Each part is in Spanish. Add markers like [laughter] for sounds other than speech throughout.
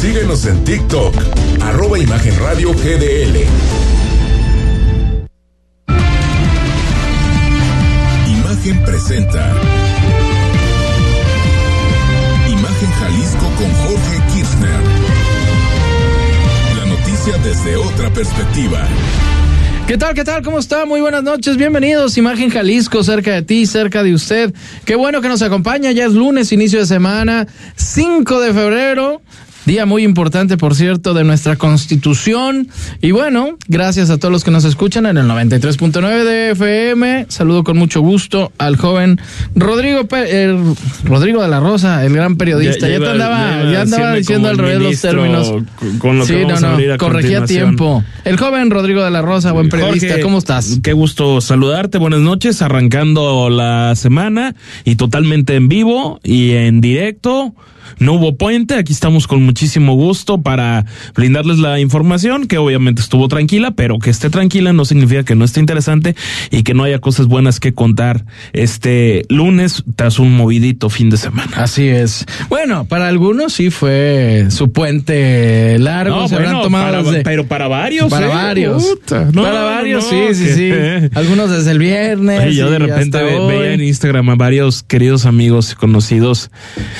Síguenos en TikTok, arroba Imagen Radio GDL. Imagen presenta. Imagen Jalisco con Jorge Kirchner. La noticia desde otra perspectiva. ¿Qué tal? ¿Qué tal? ¿Cómo está? Muy buenas noches. Bienvenidos. Imagen Jalisco, cerca de ti, cerca de usted. Qué bueno que nos acompaña. Ya es lunes, inicio de semana, 5 de febrero. Día muy importante, por cierto, de nuestra constitución. Y bueno, gracias a todos los que nos escuchan en el 93.9 de FM. Saludo con mucho gusto al joven Rodrigo Rodrigo de la Rosa, el gran periodista. Ya, te andaba, ya, andaba diciendo al revés los términos. Con lo sí, no, no, a corregía tiempo. El joven Rodrigo de la Rosa, buen periodista, ¿cómo estás? Qué gusto saludarte, buenas noches, arrancando la semana y totalmente en vivo y en directo no hubo puente, aquí estamos con muchísimo gusto para brindarles la información, que obviamente estuvo tranquila, pero que esté tranquila no significa que no esté interesante y que no haya cosas buenas que contar este lunes tras un movidito fin de semana. Así es. Bueno, para algunos sí fue su puente largo, se habrán tomado pero para varios, para ¿eh? varios, para varios, sí, sí, sí. [laughs] Algunos desde el viernes. yo de repente veía en Instagram a varios queridos amigos conocidos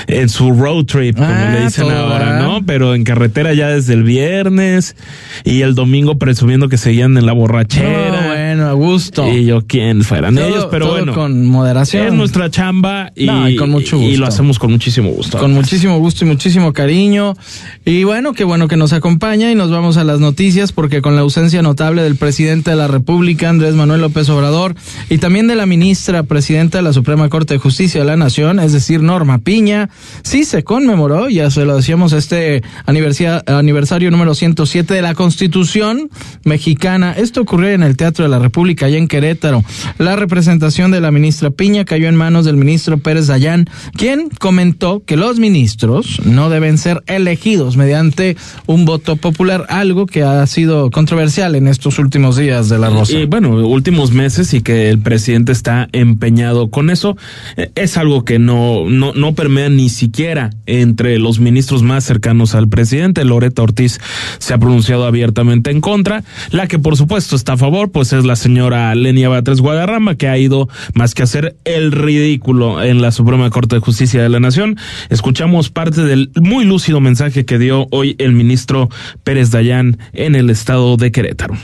en su road trip, como le ah, dicen ahora, ¿no? Pero en carretera ya desde el viernes y el domingo presumiendo que seguían en la borrachera. bueno, a gusto. Y yo, ¿quién fueran ellos? Pero bueno. Con moderación. Es nuestra chamba y, con mucho gusto. y lo hacemos con muchísimo gusto. Con muchísimo gusto y muchísimo cariño. Y bueno, qué bueno que nos acompaña y nos vamos a las noticias porque con la ausencia notable del presidente de la República, Andrés Manuel López Obrador, y también de la ministra presidenta de la Suprema Corte de Justicia de la Nación, es decir, Norma Piña, sí se conmemoró, ya se lo decíamos, este aniversario número 107 de la Constitución mexicana. Esto ocurrió en el Teatro de la República, allá en Querétaro. La representación de la ministra Piña cayó en manos del ministro Pérez Dayán, quien comentó que los ministros no deben ser elegidos mediante un voto popular, algo que ha sido controversial en estos últimos días de la Rosa. Y bueno, últimos meses y que el presidente está empeñado con eso, eh, es algo que no, no, no permea ni siquiera entre los ministros más cercanos al presidente. Loreta Ortiz se ha pronunciado abiertamente en contra. La que por supuesto está a favor, pues es la señora Lenia Batres Guadarrama, que ha ido más que hacer el ridículo en la Suprema Corte de Justicia de la Nación. Escuchamos parte del muy lúcido mensaje que dio hoy el ministro Pérez Dayán en el estado de Querétaro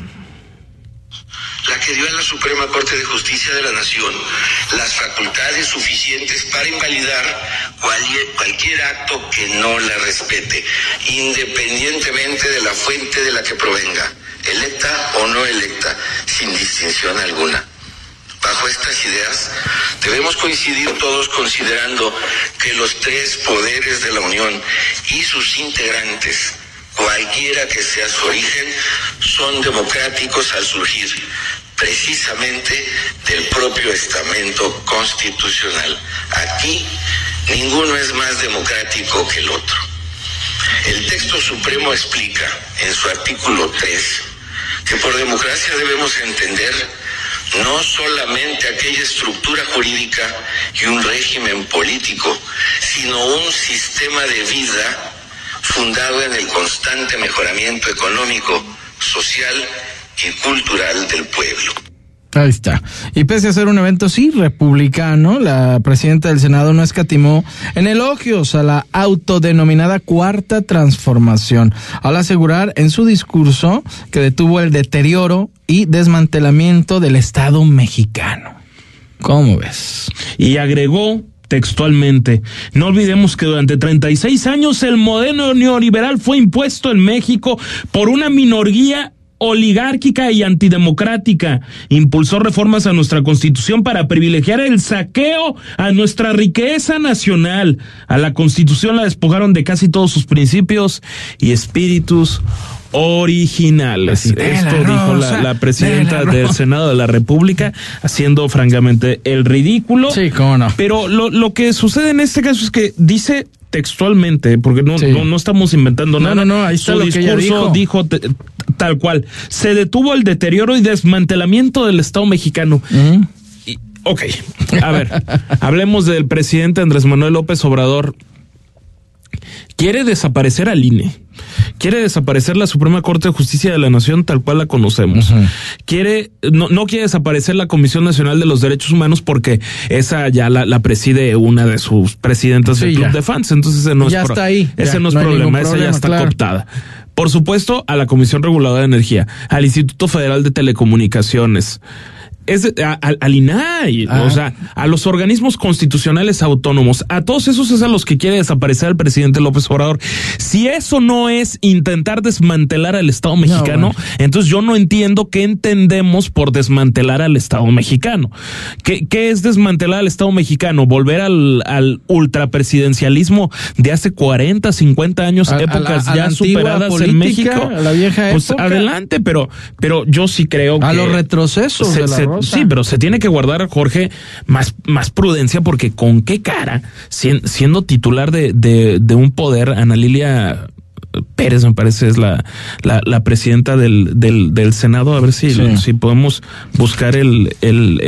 la que dio a la Suprema Corte de Justicia de la Nación las facultades suficientes para invalidar cualquier, acto que no la respete, independientemente de la fuente de la que provenga, electa o no electa, sin distinción alguna. Bajo estas ideas, debemos coincidir todos considerando que los tres poderes de la Unión y sus integrantes cualquiera que sea su origen, son democráticos al surgir precisamente del propio estamento constitucional. Aquí ninguno es más democrático que el otro. El texto supremo explica en su artículo 3 que por democracia debemos entender no solamente aquella estructura jurídica y un régimen político, sino un sistema de vida fundado en el constante mejoramiento económico, social y cultural del pueblo. Ahí está. Y pese a ser un evento sí republicano, la presidenta del Senado no escatimó en elogios a la autodenominada cuarta transformación, al asegurar en su discurso que detuvo el deterioro y desmantelamiento del Estado mexicano. ¿Cómo ves? Y agregó textualmente. No olvidemos que durante 36 años el modelo neoliberal fue impuesto en México por una minoría oligárquica y antidemocrática. Impulsó reformas a nuestra constitución para privilegiar el saqueo a nuestra riqueza nacional. A la constitución la despojaron de casi todos sus principios y espíritus originales. Esto dijo la, presidenta del Senado de la República, haciendo francamente el ridículo. Sí, cómo no. Pero lo, lo que sucede en este caso es que dice textualmente, porque no, no, estamos inventando nada. No, no, ahí está Su lo discurso que dijo, tal cual. Se detuvo el deterioro y desmantelamiento del Estado mexicano. ok, a ver, [laughs] hablemos del presidente Andrés Manuel López Obrador. Quiere desaparecer al INE quiere desaparecer la Suprema Corte de Justicia de la Nación tal cual la conocemos. Quiere, no, no quiere desaparecer la Comisión Nacional de los Derechos Humanos porque esa ya la, la preside una de sus presidentas Sí, del club ya. de fans. Entonces ese no Ya es pro- está ahí, Ese ya, no es no problema, ningún esa ya problema, está claro. cooptada. Por supuesto, a la Comisión Reguladora de Energía, al Instituto Federal de Telecomunicaciones. Es a- al- INAI, Ah. o sea, a los organismos constitucionales autónomos, a todos esos es a los que quiere desaparecer el presidente López Obrador. Si eso no es intentar desmantelar al Estado mexicano, bueno. entonces yo no entiendo qué entendemos por desmantelar al Estado mexicano. ¿Qué, qué es desmantelar al Estado mexicano? Volver al, al ultrapresidencialismo de hace 40, 50 años, A- a épocas a la ya superadas política, en México. a la vieja pues época. adelante, pero, pero yo sí creo A que los retrocesos se- de la se- Rosa. Sí, pero se tiene que guardar, Jorge, más, más prudencia, porque con qué cara, sien- siendo titular de, de, de un poder, Ana Lilia Pérez, me parece, es la, la, la presidenta del, del, del Senado. A ver si, Sí. si podemos buscar el, el,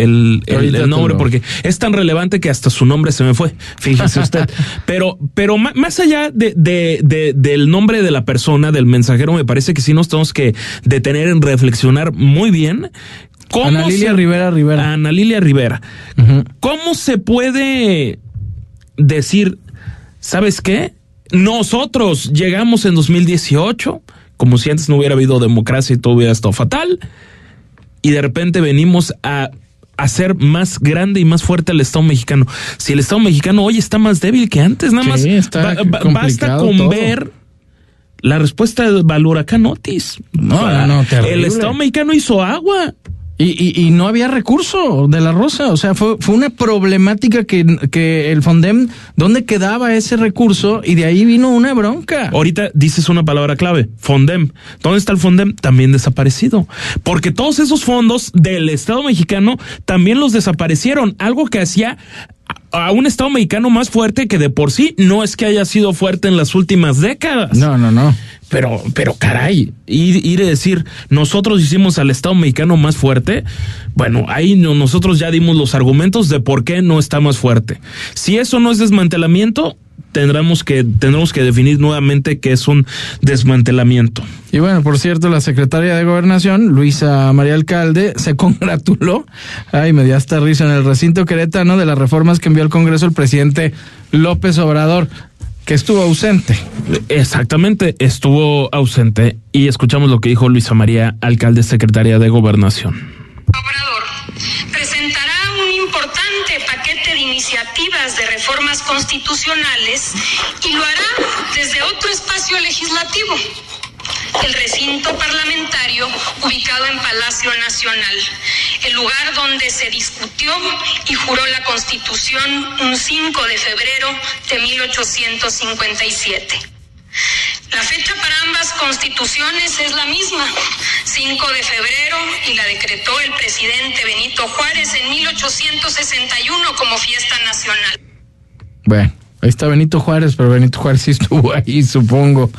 el, nombre, porque es tan relevante que hasta su nombre se me fue. [laughs] Fíjese usted. pero, pero más allá de, de, de- del nombre de la persona, del mensajero, me parece que sí nos tenemos que detener en reflexionar muy bien. ¿Cómo Ana Lilia se- Rivera Rivera. Ana Lilia Rivera. ¿Cómo se puede decir, ¿sabes qué? Nosotros llegamos en 2018, como si antes no hubiera habido democracia y todo hubiera estado fatal, y de repente venimos a hacer más grande y más fuerte al Estado mexicano. Si el Estado mexicano hoy está más débil que antes, nada Sí, más está ba- ba- basta con todo. ver la respuesta del huracán Otis. No, no, no, terrible. el Estado mexicano hizo agua. Y, y, y no había recurso de la Rosa, o sea, fue, fue una problemática que, que el Fondem, ¿dónde quedaba ese recurso? Y de ahí vino una bronca. Ahorita dices una palabra clave, Fondem. ¿Dónde está el Fondem? También desaparecido. Porque todos esos fondos del Estado mexicano también los desaparecieron. Algo que hacía a a un Estado mexicano más fuerte que de por sí no es que haya sido fuerte en las últimas décadas. No, no, no. Pero, pero caray, ir, ir a decir, nosotros hicimos al Estado mexicano más fuerte, bueno, ahí no- nosotros ya dimos los argumentos de por qué no está más fuerte. Si eso no es desmantelamiento, tendremos que, tendremos que definir nuevamente qué es un desmantelamiento. Y bueno, por cierto, la secretaria de Gobernación, Luisa María Alcalde, se [laughs] congratuló, ay, me dio hasta risa, en el recinto queretano de las reformas que envió al Congreso el presidente López Obrador, que estuvo ausente. Exactamente, estuvo ausente y escuchamos lo que dijo Luisa María, alcalde secretaria de Gobernación. Obrador presentará un importante paquete de iniciativas de reformas constitucionales y lo hará desde otro espacio legislativo, el recinto parlamentario ubicado en Palacio Nacional, el lugar donde se discutió y juró la Constitución un 5 de febrero de 1857. La fecha para ambas constituciones es la misma, 5 de febrero, y la decretó el presidente Benito Juárez en 1861 como fiesta nacional. Bueno, ahí está Benito Juárez, pero Benito Juárez sí estuvo ahí, supongo.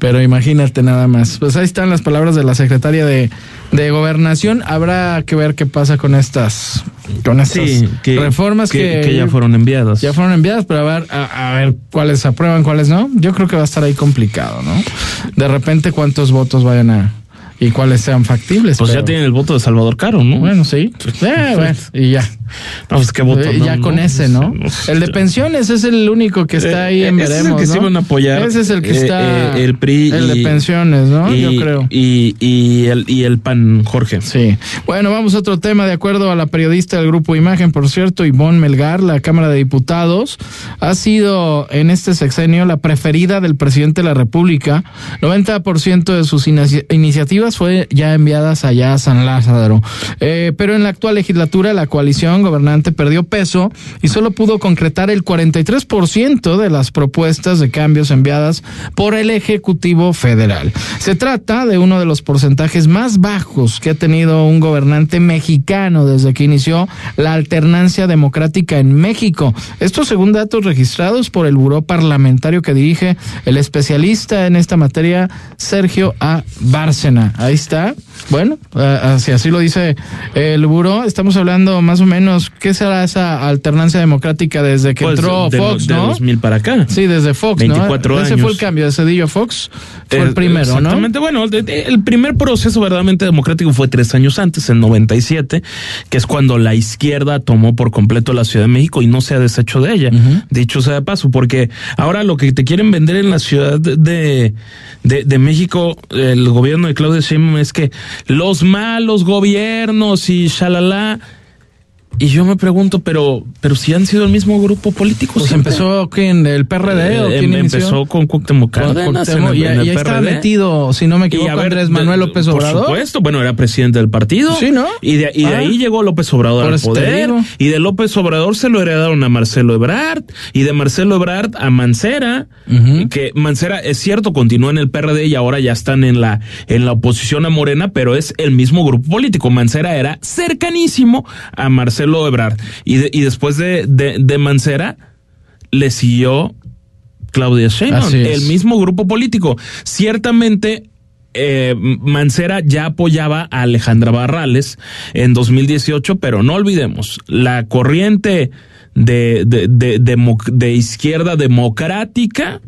Pero imagínate nada más. Pues ahí están las palabras de la secretaria de, de Gobernación. Habrá que ver qué pasa con estas, con estas reformas que, que ya fueron enviadas. ya fueron enviadas, pero a ver, a, a ver cuáles aprueban, cuáles no. Yo creo que va a estar ahí complicado, ¿no? De repente cuántos votos vayan a y cuáles sean factibles. Pues ya tienen el voto de Salvador Caro, ¿no? Bueno, sí. Eh, bueno, y ya. No, pues qué voto. Eh, no, ya no, con ese, ¿no? sé, El de pensiones es el único que está ahí Eh, en ese es el veremos, que sí ¿no? van a apoyar, Ese es el que eh, está. eh, el PRI El y- de pensiones, ¿no? y, Yo creo. Y, y el, y el PAN, Jorge. Sí. Bueno, vamos a otro tema. De acuerdo a la periodista del Grupo Imagen, por cierto, Ivonne Melgar, la Cámara de Diputados, ha sido en este sexenio la preferida del presidente de la República. 90% de sus inici- iniciativas fue ya enviadas allá a San Lázaro. Eh, pero en la actual legislatura, la coalición gobernante perdió peso y solo pudo concretar el 43% de las propuestas de cambios enviadas por el Ejecutivo Federal. Se trata de uno de los porcentajes más bajos que ha tenido un gobernante mexicano desde que inició la alternancia democrática en México. Esto según datos registrados por el Buró Parlamentario que dirige el especialista en esta materia, Sergio A. Bárcena. Ahí está. Bueno, eh, si así lo dice el Buró, estamos hablando más o menos menos, ¿qué será esa alternancia democrática desde que Pues, entró de, Fox, de no? 2000 para acá. Sí, desde Fox, 24 ¿no? Ese años. fue el cambio, de Cedillo Fox fue Eh, el primero, ¿no? Exactamente, bueno, de- de- el primer proceso verdaderamente democrático fue tres años antes, en 97, que es cuando la izquierda tomó por completo la Ciudad de México y no se ha deshecho de ella, dicho sea de paso, porque ahora lo que te quieren vender en la Ciudad de, de, de México, el gobierno de Claudia Sheinbaum, es que los malos gobiernos y shalala. Y yo me pregunto, pero, pero si han sido el mismo grupo político. Pues siempre. empezó ¿quién? el PRD o Eh, quién em- inició? empezó con Cuauhtémoc Cárdenas en y, en el y ahí estaba metido, si no me Y equivoco, a ver, Andrés Manuel López Obrador. Por supuesto, bueno, era presidente del partido. Sí, ¿no? Y de, y de Ah. ahí llegó López Obrador al poder. Y de López Obrador se lo heredaron a Marcelo Ebrard. Y de Marcelo Ebrard a Mancera. Ujú. Que Mancera, es cierto, continúa en el PRD y ahora ya están en la, en la oposición a Morena, pero es el mismo grupo político. Mancera era cercanísimo a Marcelo Ebrard. Y, de- y después de, de, de Mancera, le siguió Claudia Sheinbaum, el mismo grupo político. Ciertamente eh, Mancera ya apoyaba a Alejandra Barrales en 2018, pero no olvidemos, la corriente de, de, de izquierda democrática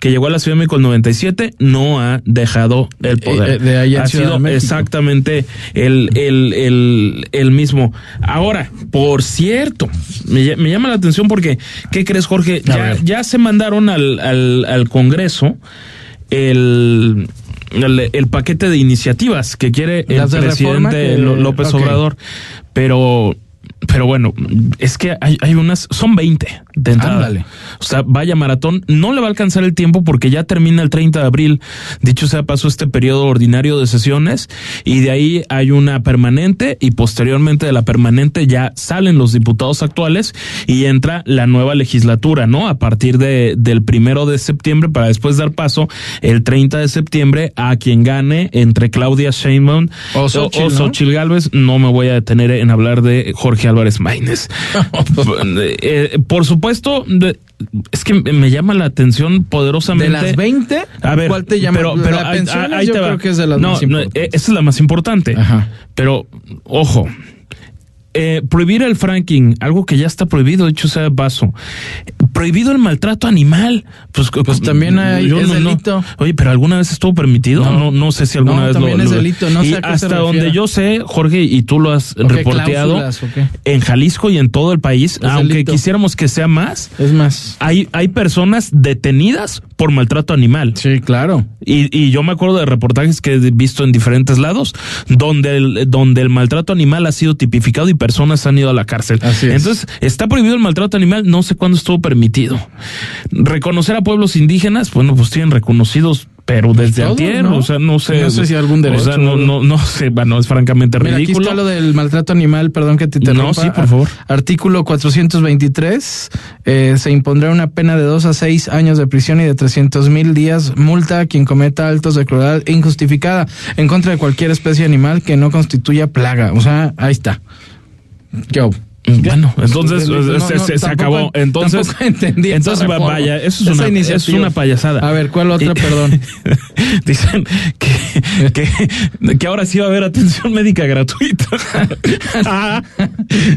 que llegó a la Ciudad de México en 97 no ha dejado el poder. Eh, eh, de ahí ha de sido exactamente el, el, el, el mismo. Ahora, por cierto, me, ll- me llama la atención porque, ¿qué crees, Jorge? Ya, ya se mandaron al, al, al Congreso el, el, el paquete de iniciativas que quiere el presidente que- López. Obrador, pero pero bueno, es que hay, hay unas, son 20 de entrada. Ándale. O sea, vaya maratón, no le va a alcanzar el tiempo porque ya termina el 30 de abril. Dicho sea, pasó este periodo ordinario de sesiones y de ahí hay una permanente y posteriormente de la permanente ya salen los diputados actuales y entra la nueva legislatura, ¿no? A partir de, del primero de septiembre para después dar paso el 30 de septiembre a quien gane entre Claudia Sheinbaum O Xochitl, o ¿no? Gálvez. No me voy a detener en hablar de Jorge Álvarez Maínez. [laughs] Eh, por supuesto, de- es que me llama la atención De poderosamente. las 20, A ver, ¿cuál te llama? Pero, pero la pensiones ahí yo te va. creo que es de las no, más no, importantes. eh, esa es la más importante. Ajá. Pero, ojo. Eh, prohibir el franking, algo que ya está prohibido, dicho sea de paso. Prohibido el maltrato animal. Pues, Pues también hay- es no- no. delito. Oye, pero alguna vez estuvo permitido. No. No, no, sé si alguna vez también lo, es lo- delito, no sé y a qué se hasta donde yo sé, Jorge, y tú lo has ¿O qué reporteado, en Jalisco y en todo el país, aunque delito. quisiéramos que sea más, Es más. hay, hay personas detenidas por maltrato animal. Sí, claro. Y, y yo me acuerdo de reportajes que he visto en diferentes lados donde el, donde el maltrato animal ha sido tipificado y personas han ido a la cárcel. Así es. Entonces, está prohibido el maltrato animal, no sé cuándo estuvo permitido. Reconocer a pueblos indígenas, bueno, pues tienen reconocidos, pero desde Todos, antier, ¿no? o sea, no sé. No sé si algún O derecho. sea, no, no, no sé, bueno, es francamente Mira, aquí ridículo. está lo del maltrato animal, perdón que te interrumpa. No, sí, por favor. Artículo 423, eh, se impondrá una pena de dos a seis años de prisión y de 300 mil días multa a quien cometa actos de crueldad injustificada en contra de cualquier especie animal que no constituya plaga. O sea, ahí está. Yo. Bueno, entonces No, eh, no, se, se- se tampoco- acabó. Entonces, [laughs] entendí entonces vaya, eso es una, es una payasada. A ver, ¿cuál otra, Y- [laughs] perdón? Dicen que, que, que ahora sí va a haber atención médica gratuita. [laughs] Ah,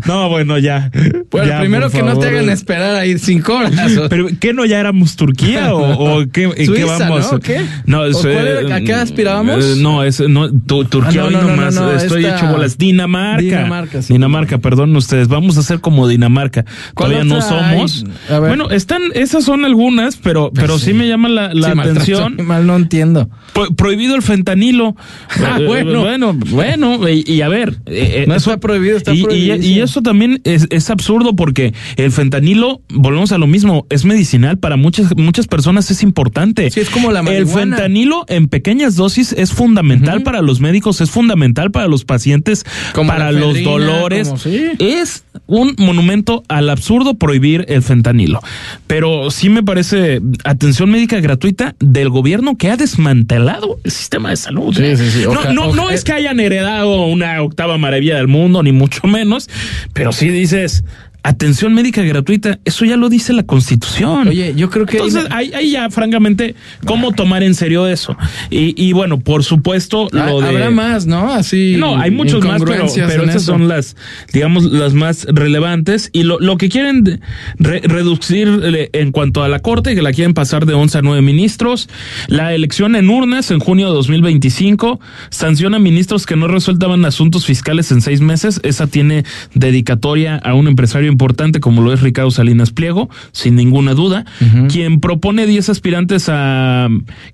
no, bueno, ya. Bueno, Ya, primero que no te hagan esperar ahí cinco horas. o- Pero ¿qué no ya éramos Turquía o, o qué, Suiza, vamos? ¿no? ¿Qué? No, ¿O es, cuál eh, era? ¿A qué aspirábamos? eh, No, es no, tu- Turquía Ah, hoy no, no, nomás. no, no, estoy hecho bolas. Dinamarca. Dinamarca, sí. Dinamarca, perdón ustedes. Vamos a hacer como Dinamarca. ¿Cuál Todavía no somos. Bueno, están, esas son algunas, pero, pero sí, me llama la, la Sí, atención. animal, no entiendo. Pro- prohibido el fentanilo. [laughs] Ah, Eh, bueno. bueno, bueno, y, y a ver. eh, No eso- está prohibido, está y, y- eso también es, es absurdo porque el fentanilo, volvemos a lo mismo, es medicinal para muchas, muchas personas, es importante. Sí, es como la El marihuana. fentanilo en pequeñas dosis es fundamental para los médicos, es fundamental para los pacientes, Como para los dolores. como- sí. Es un monumento al absurdo prohibir el fentanilo. Pero sí me parece atención médica gratuita del gobierno que ha desmantelado el sistema de salud. Sí, sí, sí. No, es que hayan heredado una octava maravilla del mundo, ni mucho menos, pero sí dices, atención médica gratuita, eso ya lo dice la Constitución. Oye, yo creo que entonces ahí, ahí ya, francamente, cómo tomar en serio eso. Y, y bueno, por supuesto, Ah, lo de habrá más, ¿no? Así. no, hay muchos más, pero, esas eso. son las, digamos, las más relevantes. Y lo, lo que quieren re- reducir eh, en cuanto a la Corte, que la quieren pasar de 11 a 9 ministros. La elección en urnas en junio de 2025. Sanciona a ministros que no resueltaban asuntos fiscales en seis meses. Esa tiene dedicatoria a un empresario importante como lo es Ricardo Salinas Pliego, sin ninguna duda. Quien propone 10 aspirantes a...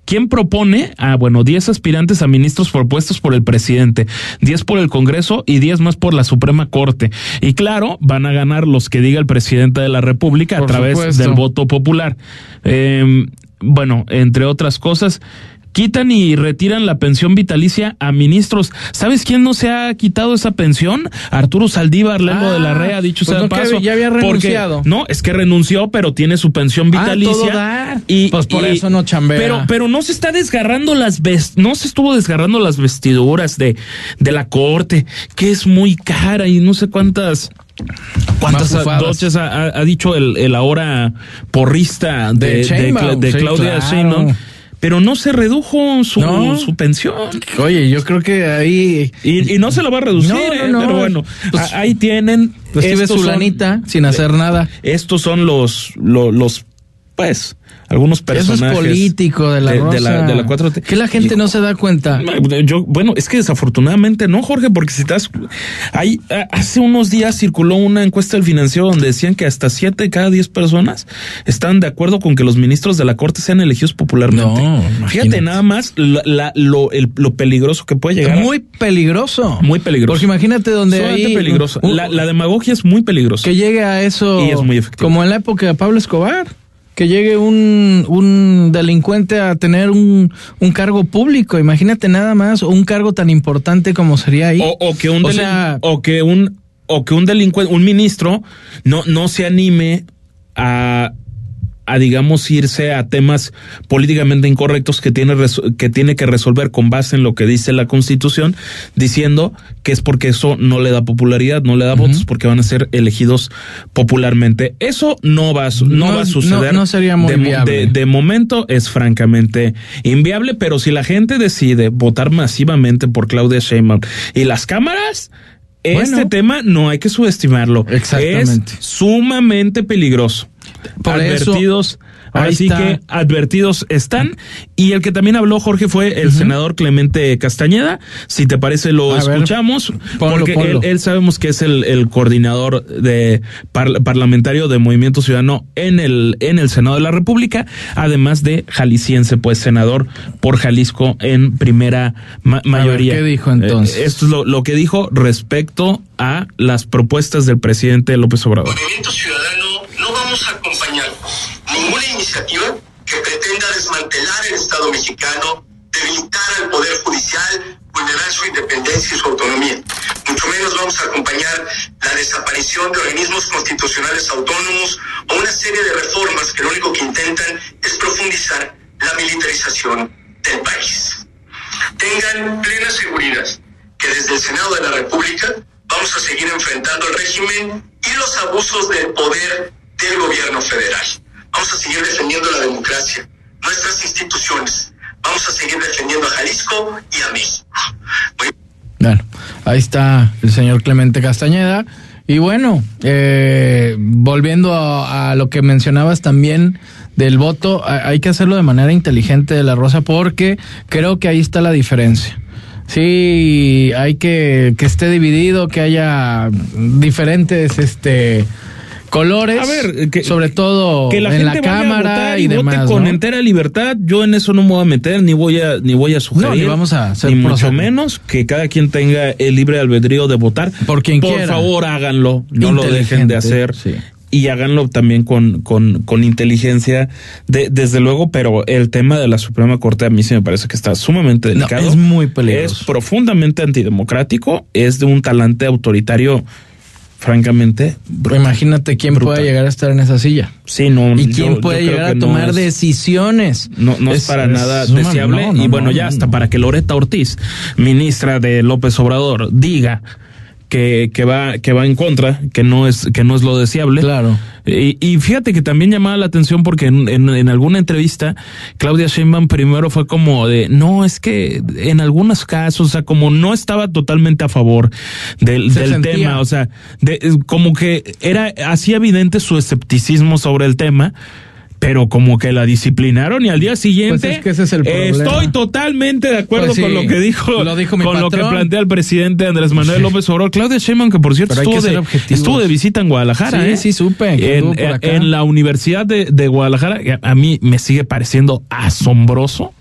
¿Quién propone? Ah, bueno, 10 aspirantes a ministros propuestos por el presidente, 10 por el Congreso y 10 más por la Suprema Corte. Y claro, van a ganar los que diga el presidente de la República Por a través supuesto. del voto popular. Eh, bueno, entre otras cosas. Quitan y retiran la pensión vitalicia a ministros. ¿Sabes quién no se ha quitado esa pensión? Arturo Saldívar, Ah, de la Rea, dicho pues sea no paso. ya había porque- renunciado. no, es que renunció, pero tiene su pensión Ah, vitalicia. todo dar. Y, Pues por y- eso no chambea. Pero, pero no se está desgarrando las no se estuvo desgarrando las vestiduras de, de la corte, que es muy cara y no sé cuántas. ¿Cuántas doches ha, dicho el, el ahora porrista de, De sí, Claudia claro. Sheinbaum? Pero no se redujo su, No. su pensión. Oye, yo creo que ahí. Y, y no se la va a reducir, No, ¿eh? no. pero bueno, Pues- ahí tienen. Recibe su lanita sin hacer nada. estos son los, lo- los, pues, algunos Eso personajes. es político de la de, Rosa. de la, de la 4T. Que la gente no se da cuenta. Yo, bueno, es que desafortunadamente no, Jorge, porque si estás. Hay, a- hace unos días circuló una encuesta del financiero donde decían que hasta 7 de cada 10 personas están de acuerdo con que los ministros de la corte sean elegidos popularmente. No, Fíjate imagínate. nada más la- la- lo, el- lo peligroso que puede llegar. a- Muy peligroso. Muy peligroso. Porque imagínate donde ahí. peligroso. la demagogia es muy peligrosa. que llegue a eso. Y es muy efectivo. Como en la época de Pablo Escobar. Que llegue un, un delincuente a tener un, un cargo público. Imagínate nada más un cargo tan importante como sería ahí. O, o que un O sea- o que un o que un delincuente, un ministro no no se anime a a digamos irse a temas políticamente incorrectos que tiene que tiene que resolver con base en lo que dice la Constitución, diciendo que es porque eso no le da popularidad, no le da votos porque van a ser elegidos popularmente. Eso no va a, no, No, va a suceder. no- no sería muy de, viable. de- de momento es francamente inviable, pero si la gente decide votar masivamente por Claudia Sheinbaum y las cámaras, este Bueno. tema no hay que subestimarlo. Exactamente. Es sumamente peligroso. Por eso, advertidos. Ahora ahí sí está. que advertidos están. Y el que también habló, Jorge, fue el senador Clemente Castañeda. Si te parece, lo A ver, escuchamos. ponlo, porque ponlo. Él, él sabemos que es el, el coordinador de par- parlamentario de Movimiento Ciudadano en el, en el Senado de la República, además de jalisciense, pues senador por Jalisco en primera ma- mayoría. ¿qué dijo entonces? Eh, esto es lo, lo que dijo respecto a las propuestas del presidente López Obrador. Movimiento Ciudadano no vamos a acompañar ninguna iniciativa que pretenda desmantelar el Estado mexicano, debilitar al Poder Judicial, vulnerar su independencia y su autonomía. Mucho menos vamos a acompañar la desaparición de organismos constitucionales autónomos o una serie de reformas que lo único que intentan es profundizar la militarización del país. Tengan plena seguridad que desde el Senado de la República vamos a seguir enfrentando el régimen y los abusos del poder del gobierno federal. Vamos a seguir defendiendo la democracia, nuestras instituciones. Vamos a seguir defendiendo a Jalisco y a México. Muy Bueno, ahí está el señor Clemente Castañeda. Y bueno, eh, volviendo a, a lo que mencionabas también del voto, hay que hacerlo de manera inteligente de la Rosa porque creo que ahí está la diferencia. Sí, hay que que esté dividido, que haya diferentes este colores, A ver, que- sobre todo que la en gente la cámara votar y, y, vote demás. con ¿no? entera libertad. Yo en eso no me voy a meter, ni voy a, ni voy a sugerir. No, ni vamos a hacer Ni mucho menos que cada quien tenga el libre albedrío de votar. Por quien Por quiera. favor, háganlo. No lo dejen de hacer. sí. Y háganlo también con, con, con inteligencia, de, desde luego, pero el tema de la Suprema Corte a mí sí me parece que está sumamente No, delicado. es muy peligroso. Es profundamente antidemocrático, es de un talante autoritario, francamente, Pero imagínate quién Brutal. puede llegar a estar en esa silla. Sí, no. ¿Y quién yo puede llegar a no tomar es- decisiones? No, no es, para nada suma- deseable. no, no, y bueno, no, ya hasta para que Loreta Ortiz, ministra de López Obrador, diga que, que va, que va en contra, que no es, que no es lo deseable. Claro. Y, y fíjate que también llamaba la atención porque en, en, en alguna entrevista, Claudia Sheinbaum primero fue como de, no, es que en algunos casos, o sea, como no estaba totalmente a favor del, Se del sentía. tema, o sea, de, como que era, hacía evidente su escepticismo sobre el tema. Pero como que la disciplinaron y al día siguiente Pues es que ese es el problema. estoy totalmente de acuerdo Pues sí, con lo que dijo, lo dijo mi con lo que plantea el presidente Andrés Manuel López Obrador. Claudia Sheinbaum, que por cierto estuvo de, estuvo de visita en Guadalajara. Sí, ¿eh? sí, supe que En, en la Universidad de, de Guadalajara, a mí me sigue pareciendo asombroso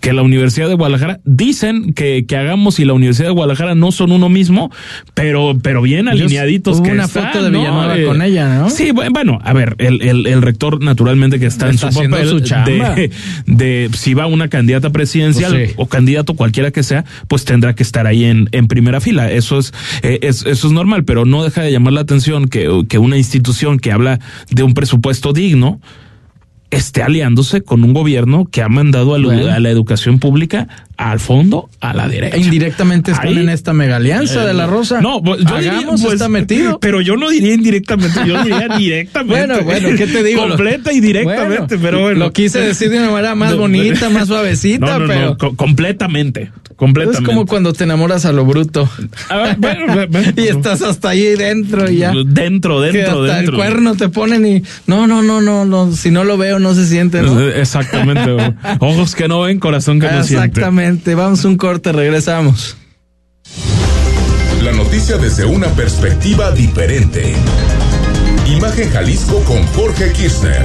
que la Universidad de Guadalajara dicen que, que hagamos y la Universidad de Guadalajara no son uno mismo, pero, pero bien Yo- alineaditos hubo que una están, foto de. Villanueva Eh, con ella, ¿no? Sí, bu- bueno, a ver, el, el, el rector naturalmente que está, Está en su papel su de, de si va una candidata presidencial Pues sí. o candidato cualquiera que sea, pues tendrá que estar ahí en, en primera fila. Eso es, eh, es- eso es normal, pero no deja de llamar la atención que, que una institución que habla de un presupuesto digno esté aliándose con un gobierno que ha mandado a, Bueno. a la educación pública al fondo a la derecha. Indirectamente están Ahí- en esta mega alianza de la Rosa. No, pues, yo diría, pues, está metido. Pero yo no diría indirectamente, yo diría [laughs] directamente. Bueno, bueno, ¿qué te digo? Completa y directamente, Bueno, pero bueno. Lo quise decir de una manera más bonita, más suavecita, no, no, pero no, co- completamente, es completamente. como cuando te enamoras a lo bruto. A ver, bueno, bueno, [laughs] bueno. y estás hasta ahí dentro y ya. Dentro, que dentro, hasta dentro. el cuerno te ponen y no, no, no, no, no, si no lo veo no se siente. Exactamente. Ojos que no ven, corazón que no siente. Exactamente. Vamos un corte, regresamos. La noticia desde una perspectiva diferente. Imagen Jalisco con Jorge Kirchner.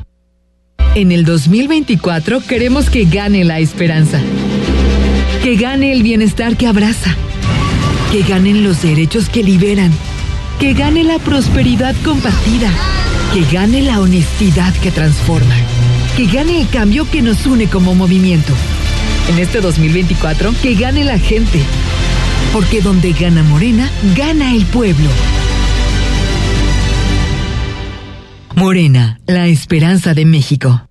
En el 2024 queremos que gane la esperanza. Que gane el bienestar que abraza. Que ganen los derechos que liberan. Que gane la prosperidad compartida. Que gane la honestidad que transforma. Que gane el cambio que nos une como movimiento. En este 2024, que gane la gente. Porque donde gana Morena, gana el pueblo. Morena, la esperanza de México.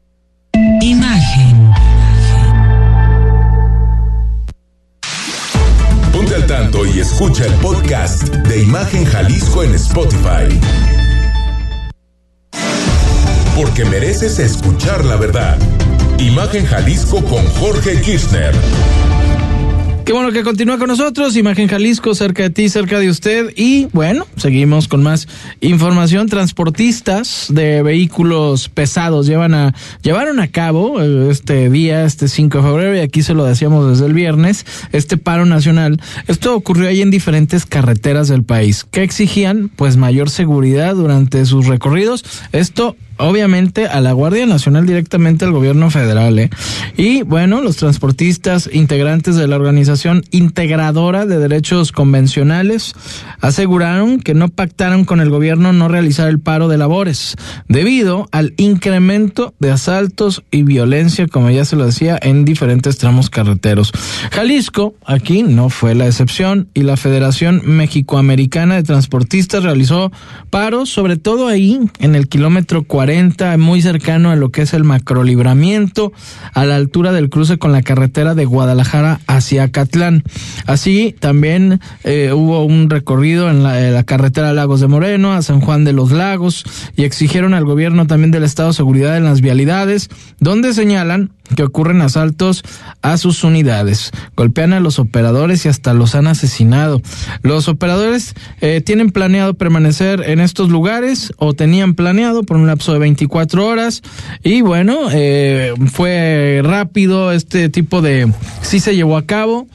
Escucha el podcast de Imagen Jalisco en Spotify. Porque mereces escuchar la verdad. Imagen Jalisco con Jorge Kirchner. Qué bueno que continúa con nosotros, Imagen Jalisco, cerca de ti, cerca de usted. Y bueno, seguimos con más información. Transportistas de vehículos pesados llevan a, llevaron a cabo eh, este día, este 5 de febrero, y aquí se lo decíamos desde el viernes, este paro nacional. Esto ocurrió ahí en diferentes carreteras del país. que exigían? Pues mayor seguridad durante sus recorridos. Esto obviamente a la Guardia Nacional directamente al gobierno federal. ¿eh? Y bueno, los transportistas integrantes de la Organización Integradora de Derechos Convencionales aseguraron que no pactaron con el gobierno no realizar el paro de labores debido al incremento de asaltos y violencia, como ya se lo decía, en diferentes tramos carreteros. Jalisco, aquí no fue la excepción y la Federación Mexicoamericana de Transportistas realizó paros, sobre todo ahí en el kilómetro 40 muy cercano a lo que es el macrolibramiento, a la altura del cruce con la carretera de Guadalajara hacia Catlán. Así también eh, hubo un recorrido en la, en la, carretera Lagos de Moreno a San Juan de los Lagos y exigieron al gobierno también del Estado seguridad en las vialidades, donde señalan que ocurren asaltos a sus unidades, golpean a los operadores y hasta los han asesinado. Los operadores eh, tienen planeado permanecer en estos lugares o tenían planeado por un lapso de 24 horas. Y bueno, eh, fue rápido este tipo de, sí se llevó a cabo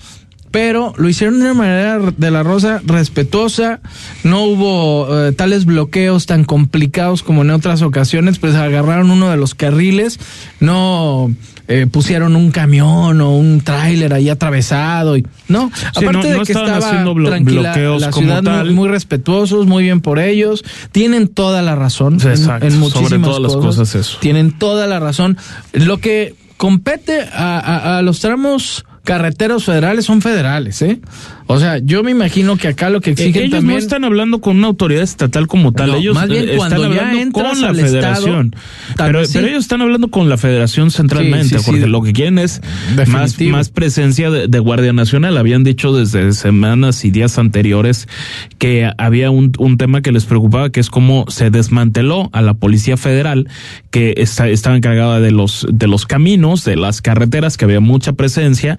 pero lo hicieron de una manera de la rosa respetuosa, no hubo eh, tales bloqueos tan complicados como en otras ocasiones, pues agarraron uno de los carriles, no eh, pusieron un camión o un tráiler ahí atravesado y no, Sí, aparte no- de que estaban estaba haciendo blo- tranquila bloqueos la ciudad muy- tal. muy, respetuosos, muy bien por ellos, tienen toda la razón en- Exacto, en, sobre muchísimas todas las cosas eso. tienen toda la razón. Lo que compete a, a- a los tramos carreteros federales son federales, ¿eh? O sea, yo me imagino que acá lo que exigen ellos también no están hablando con una autoridad estatal como tal, No, ellos más bien eh, cuando están ya hablando con la federación. Estado, pero, sí. pero ellos están hablando con la federación centralmente, Sí, sí, sí. porque lo que quieren es más, más presencia de, de Guardia Nacional. Habían dicho desde semanas y días anteriores que había un, un tema que les preocupaba, que es cómo se desmanteló a la Policía Federal, que está, estaba encargada de los, de los caminos, de las carreteras, que había mucha presencia,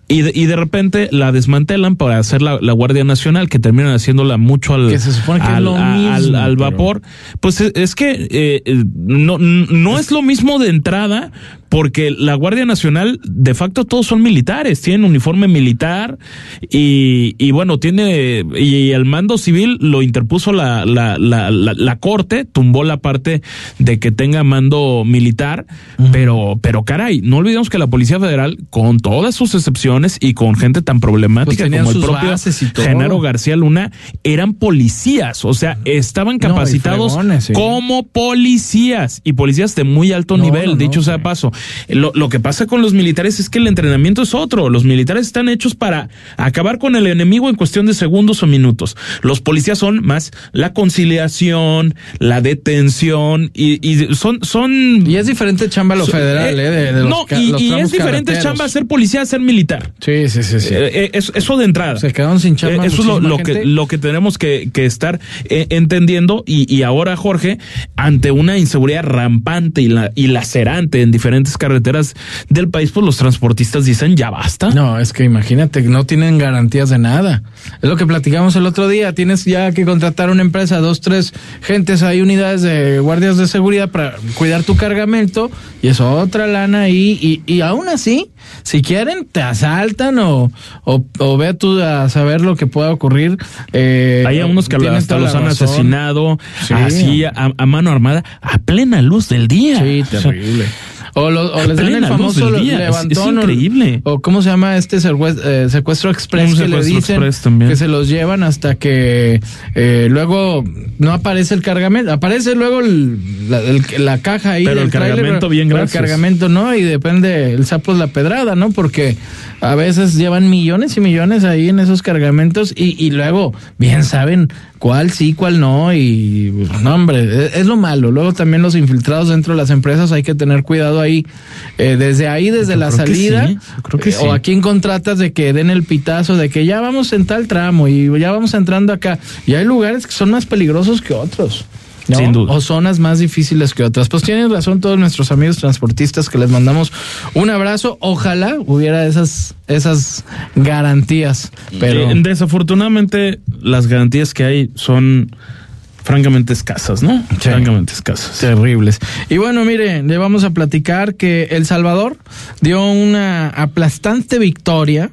y de, y de repente la desmantelan para hacer la, la Guardia Nacional, que terminan haciéndola mucho al, Que se supone que es al, lo a- al- mismo, al pero- vapor. Pues es, es que eh, eh, no, no es lo mismo de entrada, porque la Guardia Nacional, de facto, todos son militares, tienen uniforme militar y, y bueno, tiene, y el mando civil lo interpuso la, la, la, la, la corte, tumbó la parte de que tenga mando militar, pero, pero caray, no olvidemos que la Policía Federal, con todas sus excepciones y con gente tan problemática Pues como el propio. Genaro García Luna, eran policías, o sea, estaban No, capacitados fregones, sí. como policías y policías de muy alto No, nivel, no, dicho sea sí. paso. Lo, lo que pasa con los militares es que el entrenamiento es otro. Los militares están hechos para acabar con el enemigo en cuestión de segundos o minutos. Los policías son más la conciliación, la detención y, y son, son. Y es diferente chamba lo federal, ¿eh? De, de los no, y, los y tramos es diferente chamba ser policía a ser militar. Sí, sí, sí, sí. Eh, eh, eso, eso de entrada. Se quedaron sin chamba Eh, Eso es lo, que, lo que tenemos que, que estar eh, entendiendo. Y, y ahora, Jorge, ante una inseguridad rampante y, la, y lacerante en diferentes carreteras del país, pues los transportistas dicen ya basta. No, es que imagínate, no tienen garantías de nada. Es lo que platicamos el otro día. Tienes ya que contratar una empresa, dos, tres gentes, hay unidades de guardias de seguridad para cuidar tu cargamento y es otra lana ahí. Y, y aún así, si quieren, te asaltan o, o, o ve tú a saber lo que pueda ocurrir. Eh, Hay a unos que hasta los han razón. asesinado Sí. así a, a mano armada a plena luz del día. Sí, O sea, terrible. O, lo- o A les dan el famoso es- levantón. es increíble. O, cómo se llama este secuestro, eh, secuestro express que le dicen express que se los llevan hasta que eh, luego no aparece el cargamento. Aparece luego el- la, el- la caja ahí. Pero el cargamento, bien, gracias. El cargamento no, y depende, el sapo es la pedrada, ¿no? Porque a veces llevan millones y millones ahí en esos cargamentos y, y luego bien saben cuál sí, cuál no y no, hombre, es, es lo malo. Luego también los infiltrados dentro de las empresas hay que tener cuidado ahí, eh, desde ahí, desde la creo que salida, sí, yo creo que eh, sí. o a quién contratas de que den el pitazo, de que ya vamos en tal tramo y ya vamos entrando acá. Y hay lugares que son más peligrosos que otros. ¿no? Sin duda. O zonas más difíciles que otras. Pues tienen razón todos nuestros amigos transportistas que les mandamos un abrazo. Ojalá hubiera esas, esas garantías. Pero Eh, desafortunadamente, las garantías que hay son francamente escasas, ¿no? Francamente escasas. Terribles. Y bueno, mire, le vamos a platicar que El Salvador dio una aplastante victoria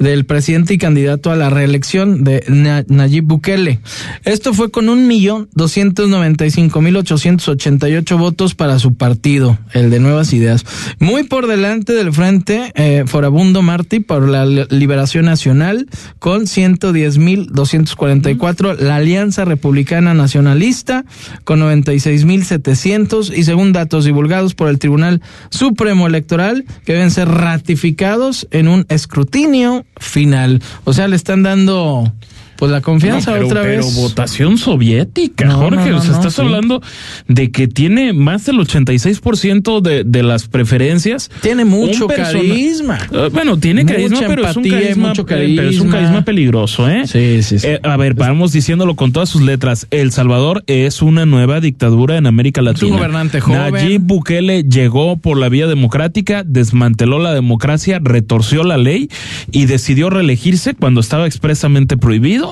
del presidente y candidato a la reelección de Na- Nayib Bukele. Esto fue con un millón doscientos noventa y cinco mil ochocientos ochenta y ocho votos para su partido, el de Nuevas Ideas. Muy por delante del frente eh, Forabundo Martí por la Li- Liberación Nacional con ciento diez mil doscientos cuarenta y cuatro, la Alianza Republicana Nacionalista con 96.700 y según datos divulgados por el Tribunal Supremo Electoral que deben ser ratificados en un escrutinio final. O sea, le están dando pues la confianza No, pero, otra pero vez. votación soviética, No, Jorge. no, o sea, estás sí. hablando de que tiene más del 86% de, de las preferencias. Tiene mucho Un carisma. Eh, bueno, tiene Mucha carisma, pero es un empatía y carisma, mucho eh, pero es un carisma. carisma peligroso, ¿eh? Sí, sí, sí. Eh, a ver, vamos diciéndolo con todas sus letras. El Salvador es una nueva dictadura en América Latina. gobernante joven. Nayib Bukele llegó por la vía democrática, desmanteló la democracia, retorció la ley y decidió reelegirse cuando estaba expresamente prohibido.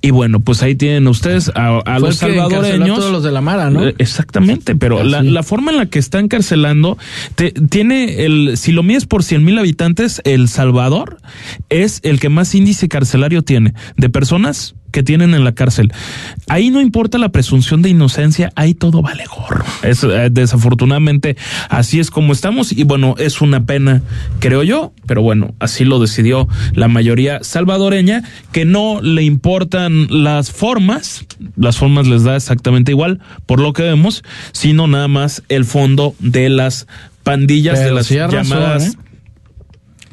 Y bueno, pues ahí tienen ustedes a, los a salvadoreños. todos los de la Mara, ¿no? Eh, Exactamente, pero la, la forma en la que está encarcelando te- tiene el, si lo mides por cien mil habitantes, El Salvador es el que más índice carcelario tiene de personas que tienen en la cárcel. Ahí no importa la presunción de inocencia, ahí todo vale gorro. Es, eh, desafortunadamente así es como estamos y bueno, es una pena, creo yo, pero bueno, así lo decidió la mayoría salvadoreña, que no le importan las formas, las formas les da exactamente igual, por lo que vemos, sino nada más el fondo de las pandillas, Pero de las sí ha razón, llamadas ¿eh?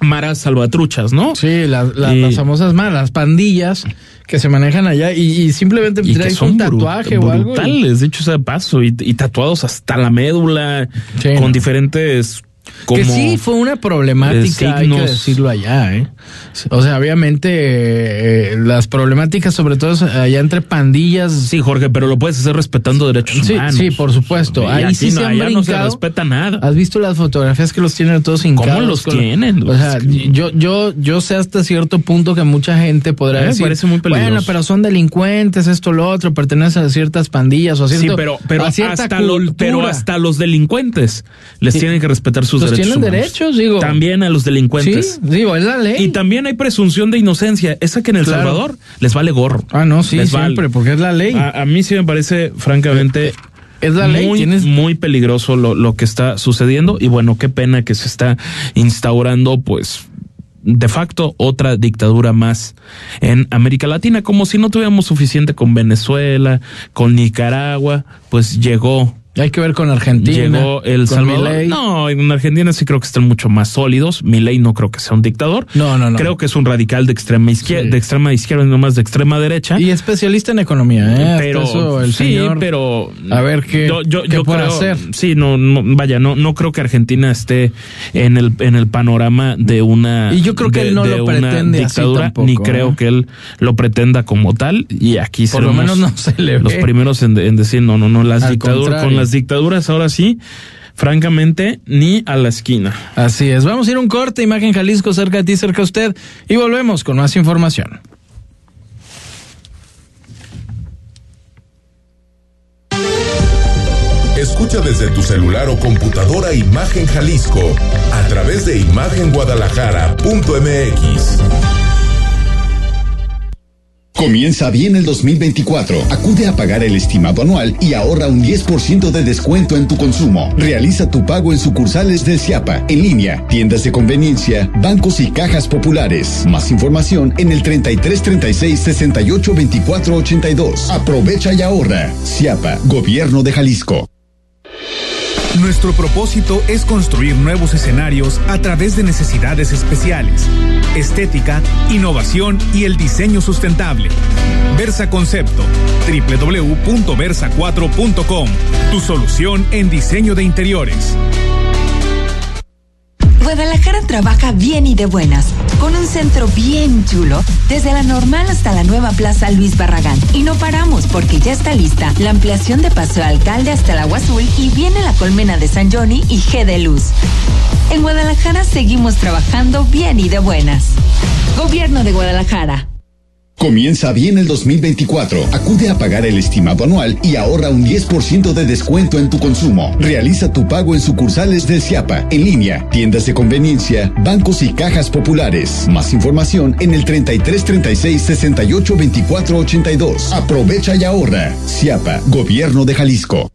maras salvatruchas, ¿no? Sí, la- la- Y- las famosas malas, las pandillas que se manejan allá y, y simplemente y que traes son un tatuaje o algo. y- brutales, dicho sea de paso, y, y tatuados hasta la médula, con no. diferentes como que sí fue una problemática, eh, hay que decirlo allá, ¿eh? O sea, obviamente eh, eh, las problemáticas, sobre todo allá entre pandillas. Sí, Jorge, pero lo puedes hacer respetando derechos Sí, humanos. sí, por supuesto. Ahí sí no, se han allá no se respeta nada. ¿Has visto las fotografías que los tienen todos hincados? ¿Cómo los tienen? O sea, yo, yo, yo sé hasta cierto punto que mucha gente podrá me decir, parece muy peligroso. bueno, pero son delincuentes, esto, lo otro, pertenecen a ciertas pandillas o a Sí, cierto, pero, pero, a hasta lo- cultura. pero hasta los delincuentes les Sí. tienen que respetar sus Derechos. tienen humanos. derechos, digo. También a los delincuentes. Sí, digo, es la ley. Y también hay presunción de inocencia. Esa que en El Claro. Salvador les vale gorro. Ah, no, sí, Les vale. siempre, porque es la ley. A, a mí sí me parece, francamente, Es la ley, muy, tienes- muy peligroso lo, lo que está sucediendo. Y bueno, qué pena que se está instaurando, pues, de facto, otra dictadura más en América Latina. Como si no tuviéramos suficiente con Venezuela, con Nicaragua, pues llegó. Hay que ver con Argentina. Llegó El Salvador. Milei. No, en Argentina sí creo que están mucho más sólidos. Milei no creo que sea un dictador. No, no, no. Creo que es un radical de extrema izquierda, Sí. de extrema izquierda, no más de extrema derecha. Y especialista en economía, ¿eh? Pero eso el sí, señor- pero A ver qué, yo, yo, qué yo puede creo, hacer. sí, no, no, vaya, no, no creo que Argentina esté en el, en el panorama de una, Y yo creo que de- él no lo pretende así dictadura, tampoco, ni creo ¿eh? que él lo pretenda como tal. Y aquí Por lo menos no se le los ve. primeros en, en decir no, no, no, las Al dictaduras, con las dictaduras ahora sí, francamente, ni a la esquina. Así es. Vamos a ir a un corte, Imagen Jalisco, cerca de ti, cerca de usted, y volvemos con más información. Escucha desde tu celular o computadora Imagen Jalisco a través de imagenguadalajara.mx. Comienza bien el 2024. Acude a pagar el estimado anual y ahorra un 10% de descuento en tu consumo. Realiza tu pago en sucursales del CIAPA, en línea, tiendas de conveniencia, bancos y cajas populares. Más información en el 33 36 68 24 82. Aprovecha y ahorra. CIAPA, Gobierno de Jalisco. Nuestro propósito es construir nuevos escenarios a través de necesidades especiales, estética, innovación y el diseño sustentable. Versa Concepto, www.versa4.com, tu solución en diseño de interiores. Guadalajara trabaja bien y de buenas, con un centro bien chulo, desde la normal hasta la nueva Plaza Luis Barragán. Y no paramos porque ya está lista la ampliación de Paseo Alcalde hasta el Agua Azul y viene la colmena de San Johnny y G de Luz. En Guadalajara seguimos trabajando bien y de buenas. Gobierno de Guadalajara. Comienza bien el 2024. Acude a pagar el estimado anual y ahorra un 10% de descuento en tu consumo. Realiza tu pago en sucursales de Ciapa, en línea, tiendas de conveniencia, bancos y cajas populares. Más información en el 33 36 68 24 82. Aprovecha y ahorra. Ciapa, Gobierno de Jalisco.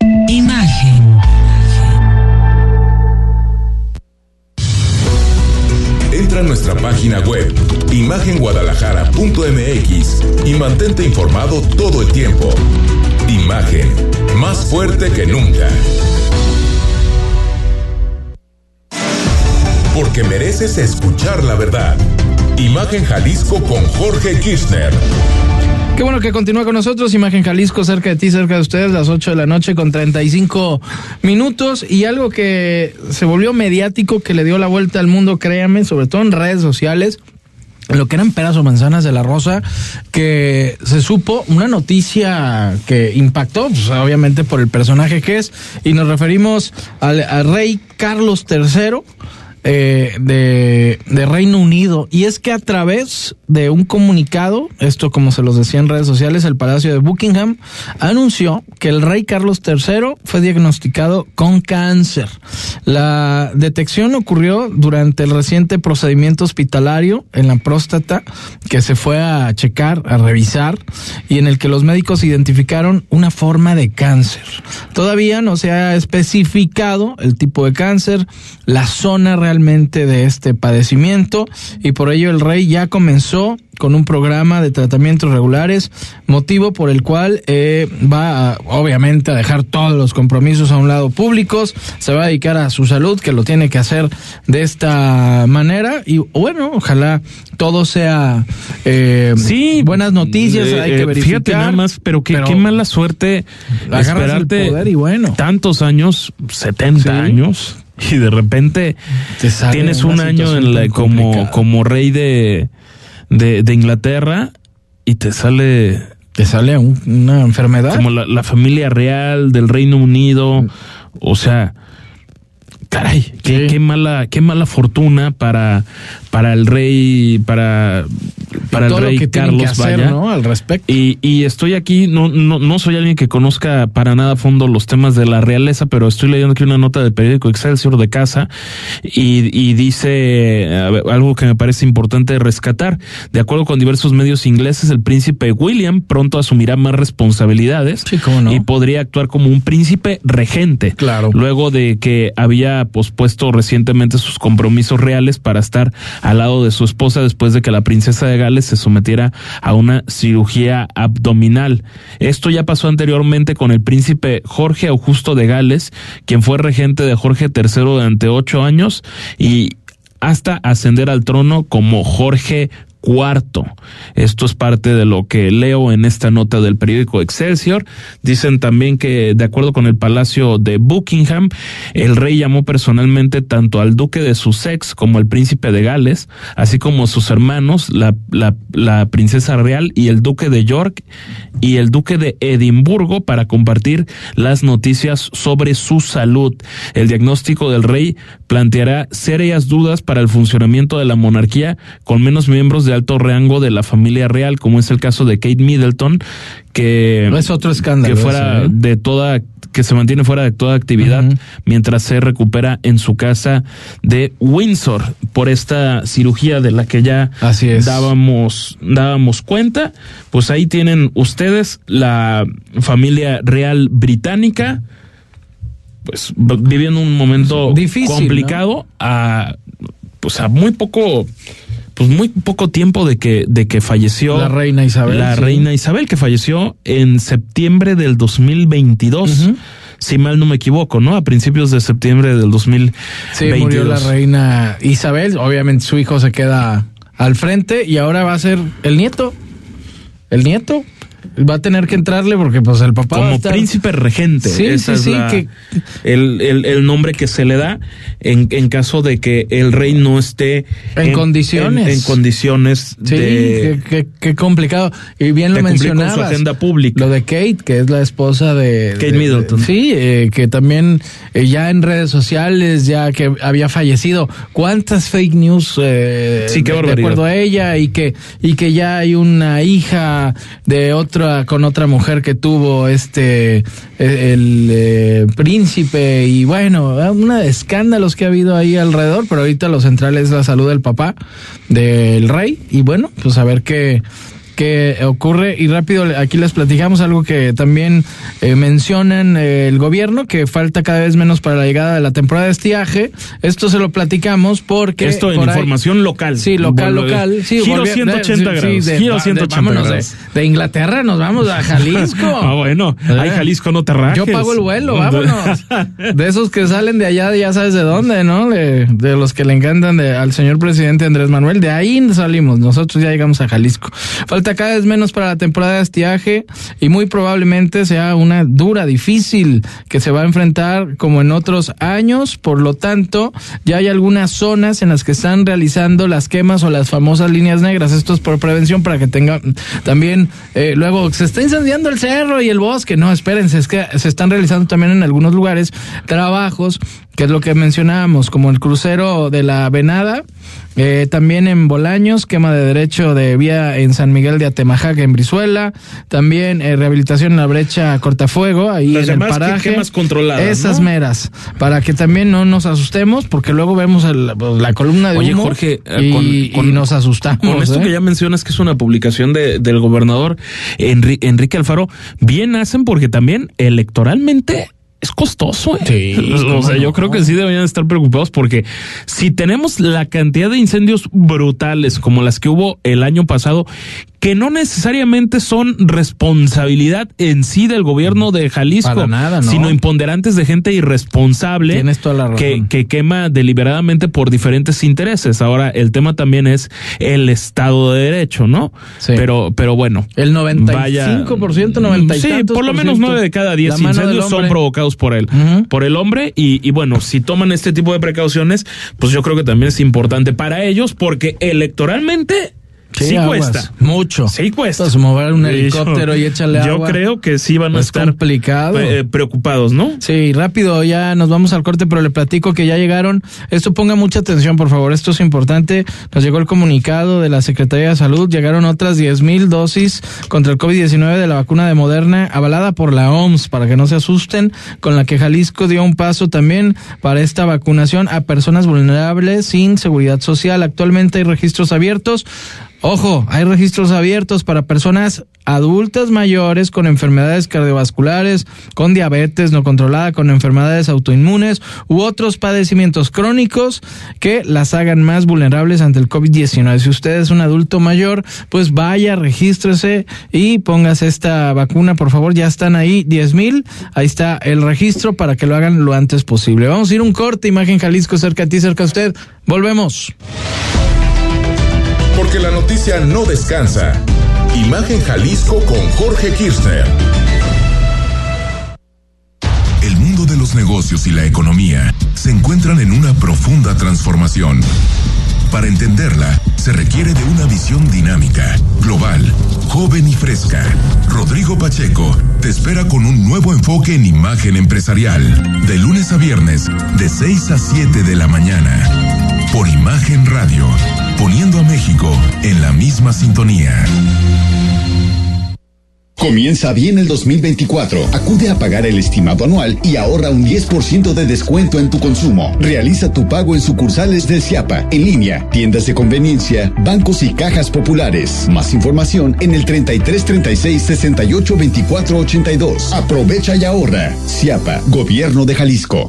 Imagen. Entra a nuestra página web imagenguadalajara.mx y mantente informado todo el tiempo. Imagen, más fuerte que nunca. Porque mereces escuchar la verdad. Imagen Jalisco con Jorge Kirchner. Qué bueno que continúa con nosotros, Imagen Jalisco, cerca de ti, cerca de ustedes, las 8 de la noche con 35 minutos. Y algo que se volvió mediático, que le dio la vuelta al mundo, créame, sobre todo en redes sociales, lo que eran peras o manzanas de la rosa, que se supo una noticia que impactó, pues, obviamente por el personaje que es, y nos referimos al, al rey Carlos III eh, de, de, Reino Unido. Y es que a través de un comunicado, esto como se los decía en redes sociales, el Palacio de Buckingham anunció que el rey Carlos III fue diagnosticado con cáncer. La detección ocurrió durante el reciente procedimiento hospitalario en la próstata que se fue a checar, a revisar, y en el que los médicos identificaron una forma de cáncer. Todavía no se ha especificado el tipo de cáncer, la zona realmente de este padecimiento y por ello el rey ya comenzó con un programa de tratamientos regulares, motivo por el cual eh, va a, obviamente a dejar todos los compromisos a un lado públicos, se va a dedicar a su salud, que lo tiene que hacer de esta manera y bueno, ojalá todo sea eh, sí, buenas noticias, eh, hay que verificar. Fíjate nada más, pero qué, pero qué mala suerte esperarte el poder y bueno. tantos años, 70 Sí. años y de repente tienes un año en la, como, complicada. como rey de, de, de Inglaterra y te sale te sale un- una enfermedad como la, la familia real del Reino Unido. O sea caray qué, qué mala qué mala fortuna para para el rey para para el rey Carlos que hacer, vaya ¿no? Al respecto. y, y estoy aquí, no, no, no soy alguien que conozca para nada a fondo los temas de la realeza, pero estoy leyendo aquí una nota del periódico Excelsior de casa y, y dice ver, algo que me parece importante rescatar. De acuerdo con diversos medios ingleses, el príncipe William pronto asumirá más responsabilidades y podría actuar como un príncipe regente. Claro. Luego de que había pospuesto recientemente sus compromisos reales para estar al lado de su esposa después de que la princesa de Gales se sometiera a una cirugía abdominal. Esto ya pasó anteriormente con el príncipe Jorge Augusto de Gales, quien fue regente de Jorge III durante ocho años y hasta ascender al trono como Jorge cuarto. Esto es parte de lo que leo en esta nota del periódico Excelsior. Dicen también que, de acuerdo con el Palacio de Buckingham, el rey llamó personalmente tanto al duque de Sussex como al príncipe de Gales, así como sus hermanos, la, la, la princesa real y el duque de York y el duque de Edimburgo para compartir las noticias sobre su salud. El diagnóstico del rey planteará serias dudas para el funcionamiento de la monarquía con menos miembros de alto rango de la familia real, como es el caso de Kate Middleton, que es otro escándalo que fuera ese, ¿eh? de toda que se mantiene fuera de toda actividad mientras se recupera en su casa de Windsor por esta cirugía de la que ya dábamos dábamos cuenta. Pues ahí tienen ustedes la familia real británica pues viviendo un momento Difícil, complicado a pues a muy poco pues muy poco tiempo de que de que falleció La reina Isabel, la sí. reina Isabel que falleció en septiembre del 2022 si mal no me equivoco no a principios de septiembre del 2022 Sí, murió la reina Isabel. Obviamente su hijo se queda al frente y ahora va a ser el nieto. El nieto va a tener que entrarle porque pues el papá como estar- príncipe regente. Sí, Esa sí, es sí, la- que- el, el- el nombre que se le da en, en caso de que el rey no esté En condiciones. En, en condiciones Sí, de, qué, qué- qué complicado. Y bien lo cumplir con su mencionabas. agenda pública. Lo de Kate, que es la esposa de Kate de- Middleton. sí, eh, que también eh, ya en redes sociales, ya que había fallecido. ¿Cuántas fake news eh, Sí, qué de, de acuerdo a ella y que y que ya hay una hija de otra con otra mujer que tuvo este eh, el eh, príncipe y bueno, una de escándalos que ha habido ahí alrededor, pero ahorita lo central es la salud del papá del rey y bueno, pues a ver qué qué ocurre y rápido aquí les platicamos algo que también eh, mencionan eh, el gobierno que falta cada vez menos para la llegada de la temporada de estiaje esto se lo platicamos porque Esto en por ahí- información local. Sí, local, Volve- local. Sí, Giro volvi- 180 sí, sí, grados. de- Giro de- 180 vámonos de- grados. De, Inglaterra nos vamos a Jalisco. [laughs] Ah, bueno. Ay, Jalisco, no te rajes. Yo pago el vuelo, vámonos. De esos que salen de allá, ya sabes de dónde, ¿no? De, de los que le encantan de- al señor presidente Andrés Manuel. De ahí salimos. Nosotros ya llegamos a Jalisco. Falta cada vez menos para la temporada de estiaje y muy probablemente sea una dura, difícil que se va a enfrentar como en otros años. Por lo tanto, ya hay algunas zonas en las que están realizando las quemas o las famosas líneas negras. Esto es por prevención para que tengan también, eh, luego se está incendiando el cerro y el bosque. No, espérense, es que se están realizando también en algunos lugares trabajos, que es lo que mencionábamos, como el crucero de la Venada, eh, también en Bolaños, quema de derecho de vía en San Miguel de Atemajaca, en Brizuela, también eh, rehabilitación en la brecha Cortafuego, ahí Las en el llamadas que- paraje. quemas controladas, Esas ¿no? meras, para que también no nos asustemos, porque luego vemos el- la columna de Oye, humo Jorge, eh, y, con- y nos asustamos. Con esto ¿eh? que ya mencionas que es una publicación de, del gobernador Enri- Enrique Alfaro, bien hacen porque también electoralmente es costoso. ¿eh? [laughs] o cómo sea, yo creo que sí deberían estar preocupados porque si tenemos la cantidad de incendios brutales como las que hubo el año pasado, que no necesariamente son responsabilidad en sí del gobierno de Jalisco, Para nada, ¿no? sino imponderantes de gente irresponsable toda la razón. que, que quema deliberadamente por diferentes intereses. Ahora, el tema también es el Estado de Derecho, ¿no? Pero, pero bueno. El vaya- 95%, 90 y Sí, por lo menos ciento. nueve de cada La diez mano del incendios son provocados por él, por el hombre. Y, y bueno, si toman este tipo de precauciones, pues yo creo que también es importante para ellos porque electoralmente sí, aguas. cuesta. Mucho. Sí cuesta. Entonces, mover un Yo- helicóptero y échale Yo agua. creo que sí van a Es estar complicado. eh, preocupados, ¿no? Sí, rápido, ya nos vamos al corte, pero le platico que ya llegaron. Esto ponga mucha atención, por favor, esto es importante. Nos llegó el comunicado de la Secretaría de Salud, llegaron otras 10 mil dosis contra el COVID-19 de la vacuna de Moderna, avalada por la OMS, para que no se asusten, con la que Jalisco dio un paso también para esta vacunación a personas vulnerables sin seguridad social. Actualmente hay registros abiertos. Ojo, hay registros abiertos para personas adultas mayores con enfermedades cardiovasculares, con diabetes no controlada, con enfermedades autoinmunes u otros padecimientos crónicos que las hagan más vulnerables ante el COVID-19. Si usted es un adulto mayor, pues vaya, regístrese y póngase esta vacuna, por favor. Ya están ahí 10 mil. Ahí está el registro para que lo hagan lo antes posible. Vamos a ir un corte, Imagen Jalisco, cerca a ti, cerca a usted. Volvemos. Porque la noticia no descansa. Imagen Jalisco con Jorge Kirchner. El mundo de los negocios y la economía se encuentran en una profunda transformación. Para entenderla, se requiere de una visión dinámica, global, joven y fresca. Rodrigo Pacheco te espera con un nuevo enfoque en imagen empresarial, de lunes a viernes, de 6 a 7 de la mañana. Por Imagen Radio, poniendo a México en la misma sintonía. Comienza bien el 2024. Acude a pagar el estimado anual y ahorra un 10% de descuento en tu consumo. Realiza tu pago en sucursales del CIAPA, en línea, tiendas de conveniencia, bancos y cajas populares. Más información en el 33 36 68 24 82. Aprovecha y ahorra. CIAPA, Gobierno de Jalisco.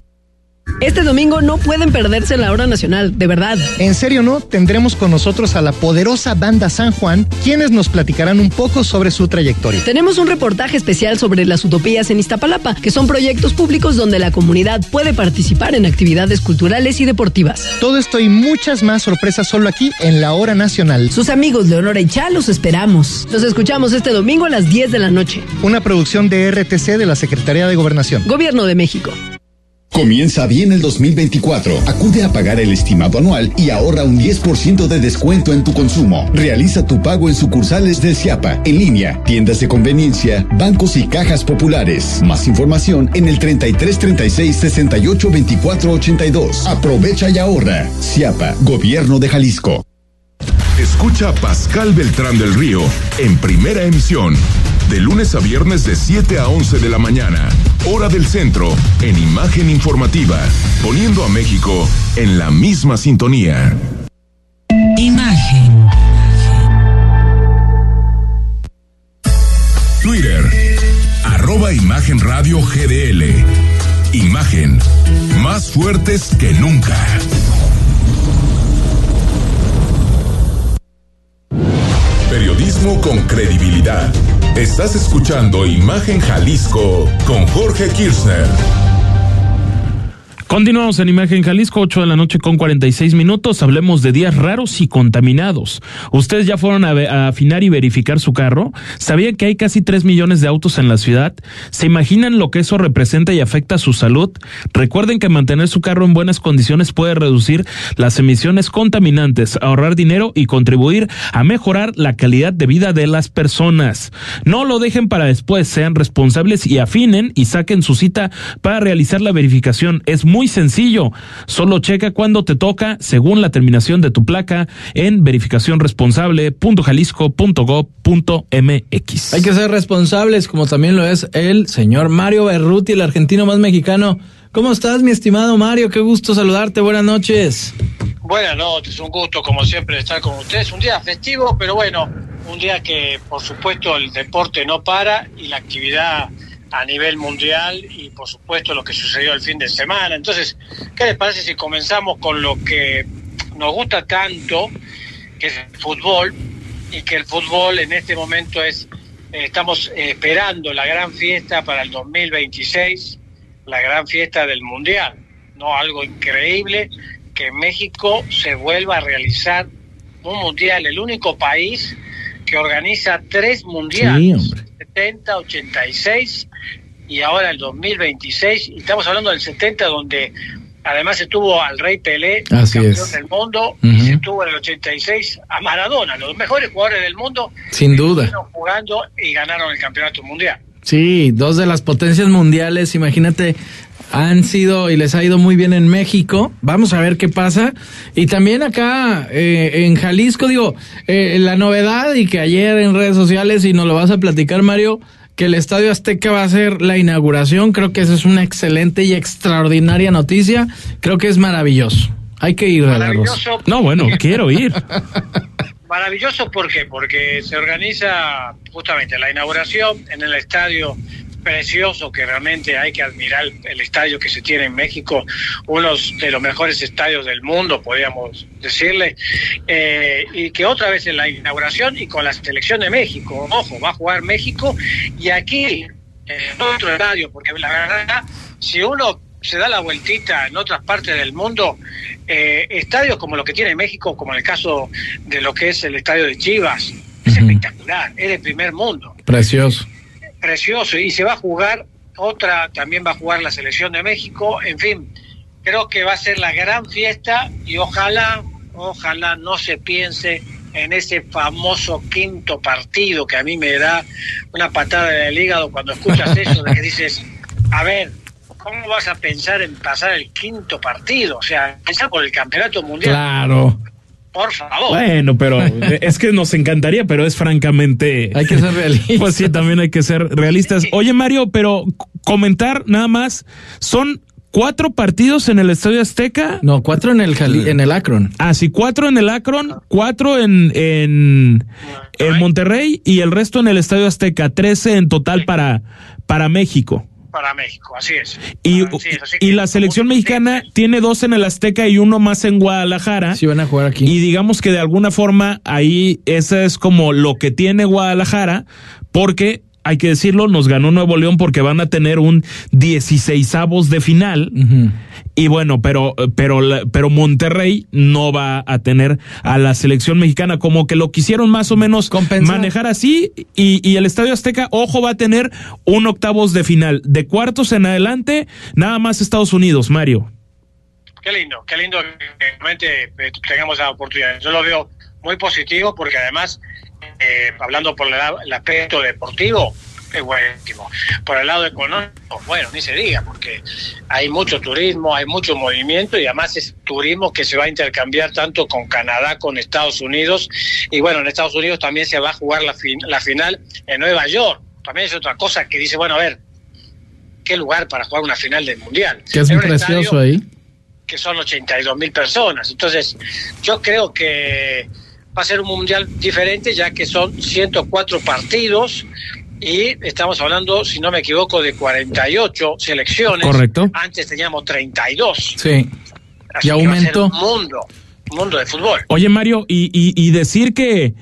Este domingo no pueden perderse la hora nacional, de verdad. En serio, ¿no? Tendremos con nosotros a la poderosa banda San Juan, quienes nos platicarán un poco sobre su trayectoria. Tenemos un reportaje especial sobre las utopías en Iztapalapa, que son proyectos públicos donde la comunidad puede participar en actividades culturales y deportivas. Todo esto y muchas más sorpresas solo aquí en la hora nacional. Sus amigos Leonora y Chá los esperamos. Los escuchamos este domingo a las 10 de la noche. Una producción de RTC de la Secretaría de Gobernación. Gobierno de México. Comienza bien el 2024. Acude a pagar el estimado anual y ahorra un 10% de descuento en tu consumo. Realiza tu pago en sucursales del CIAPA, en línea, tiendas de conveniencia, bancos y cajas populares. Más información en el 33 36 68 24 82. Aprovecha y ahorra. CIAPA, Gobierno de Jalisco. Escucha Pascal Beltrán del Río en primera emisión, de lunes a viernes de 7 a 11 de la mañana, hora del centro, en imagen informativa, poniendo a México en la misma sintonía. Imagen. Twitter, arroba Imagen Radio GDL. Imagen, más fuertes que nunca. Periodismo con credibilidad. Estás escuchando Imagen Jalisco con Jorge Kirchner. Continuamos en Imagen Jalisco, 8 de la noche con 46 minutos. Hablemos de días raros y contaminados. ¿Ustedes ya fueron a, afinar y verificar su carro? ¿Sabían que hay casi 3 millones de autos en la ciudad? ¿Se imaginan lo que eso representa y afecta a su salud? Recuerden que mantener su carro en buenas condiciones puede reducir las emisiones contaminantes, ahorrar dinero y contribuir a mejorar la calidad de vida de las personas. No lo dejen para después, sean responsables y afinen y saquen su cita para realizar la verificación. Es muy muy sencillo. Solo checa cuando te toca según la terminación de tu placa en verificacionresponsable.jalisco.gov.mx. Hay que ser responsables, como también lo es el señor Mario Berruti, el argentino más mexicano. ¿Cómo estás, mi estimado Mario? Qué gusto saludarte. Buenas noches. Buenas noches, un gusto como siempre estar con ustedes. Un día festivo, pero bueno, un día que por supuesto el deporte no para y la actividad a nivel mundial y por supuesto lo que sucedió el fin de semana. Entonces, ¿qué les parece si comenzamos con lo que nos gusta tanto, que es el fútbol, y que el fútbol en este momento es, eh, estamos esperando la gran fiesta para el 2026, la gran fiesta del Mundial, ¿no? Algo increíble que México se vuelva a realizar un Mundial, el único país que organiza tres mundiales. Sí, 70, 86 y ahora el 2026. Y estamos hablando del 70 donde además se tuvo al Rey Pelé, Así campeón es. del mundo, y se tuvo en el 86 a Maradona, los mejores jugadores del mundo. Sin duda. jugando y ganaron el campeonato mundial. Sí, dos de las potencias mundiales, imagínate, han sido y les ha ido muy bien en México. Vamos a ver qué pasa. Y también acá eh, en Jalisco, digo, eh, la novedad y que ayer en redes sociales, y nos lo vas a platicar, Mario, que el Estadio Azteca va a ser la inauguración. Creo que esa es una excelente y extraordinaria noticia. Creo que es maravilloso. Hay que ir a la Rosa. No, bueno, quiero ir. [laughs] Maravilloso, ¿por qué? Porque se organiza justamente la inauguración en el estadio precioso que realmente hay que admirar el estadio que se tiene en México, uno de los mejores estadios del mundo, podríamos decirle, eh, y que otra vez en la inauguración y con la selección de México, ojo, va a jugar México y aquí en otro estadio, porque la verdad, si uno se da la vueltita en otras partes del mundo, eh, estadios como lo que tiene México, como en el caso de lo que es el estadio de Chivas, es espectacular, es de primer mundo. Precioso. Precioso y se va a jugar otra, también va a jugar la selección de México, en fin, creo que va a ser la gran fiesta y ojalá, ojalá no se piense en ese famoso quinto partido que a mí me da una patada en el hígado cuando escuchas eso, de que dices, a ver, ¿cómo vas a pensar en pasar el quinto partido? O sea, pensar por el campeonato mundial. Claro. Por favor. Bueno, pero [laughs] es que nos encantaría, pero es francamente. Hay que ser realistas. Pues sí, también hay que ser realistas. Oye, Mario, pero comentar nada más. Son cuatro partidos en el Estadio Azteca. No, cuatro en el Jali- en el Akron. Ah, sí, cuatro en el Akron, cuatro en, en, en Monterrey y el resto en el Estadio Azteca. Trece en total para, para México. Para México, así es. Y, Así es, así y que- la selección mexicana tiene dos en el Azteca y uno más en Guadalajara. Sí, van a jugar aquí. Y digamos que de alguna forma ahí esa es como lo que tiene Guadalajara, porque hay que decirlo, nos ganó Nuevo León porque van a tener un 16 de final. Y bueno, pero, pero, la- pero Monterrey no va a tener a la selección mexicana, como que lo quisieron más o menos manejar así. Y, y el Estadio Azteca, ojo, va a tener un octavos de final. De cuartos en adelante, nada más Estados Unidos, Mario. Qué lindo, qué lindo que realmente eh, tengamos esa oportunidad. Yo lo veo muy positivo porque además, eh, hablando por el, aspecto deportivo, es buenísimo. Por el lado económico, bueno, ni se diga, porque hay mucho turismo, hay mucho movimiento y además es turismo que se va a intercambiar tanto con Canadá, con Estados Unidos. Y bueno, en Estados Unidos también se va a jugar la, fin- la final en Nueva York. También es otra cosa que dice, bueno, a ver, ¿qué lugar para jugar una final del Mundial? Que es muy precioso ahí. que son 82 mil personas. Entonces, yo creo que va a ser un mundial diferente, ya que son 104 partidos y estamos hablando, si no me equivoco, de 48 selecciones. Correcto. Antes teníamos 32. Sí. Así Y que va a ser aumentó. un mundo, un mundo de fútbol. Oye, Mario, y, y, y decir que,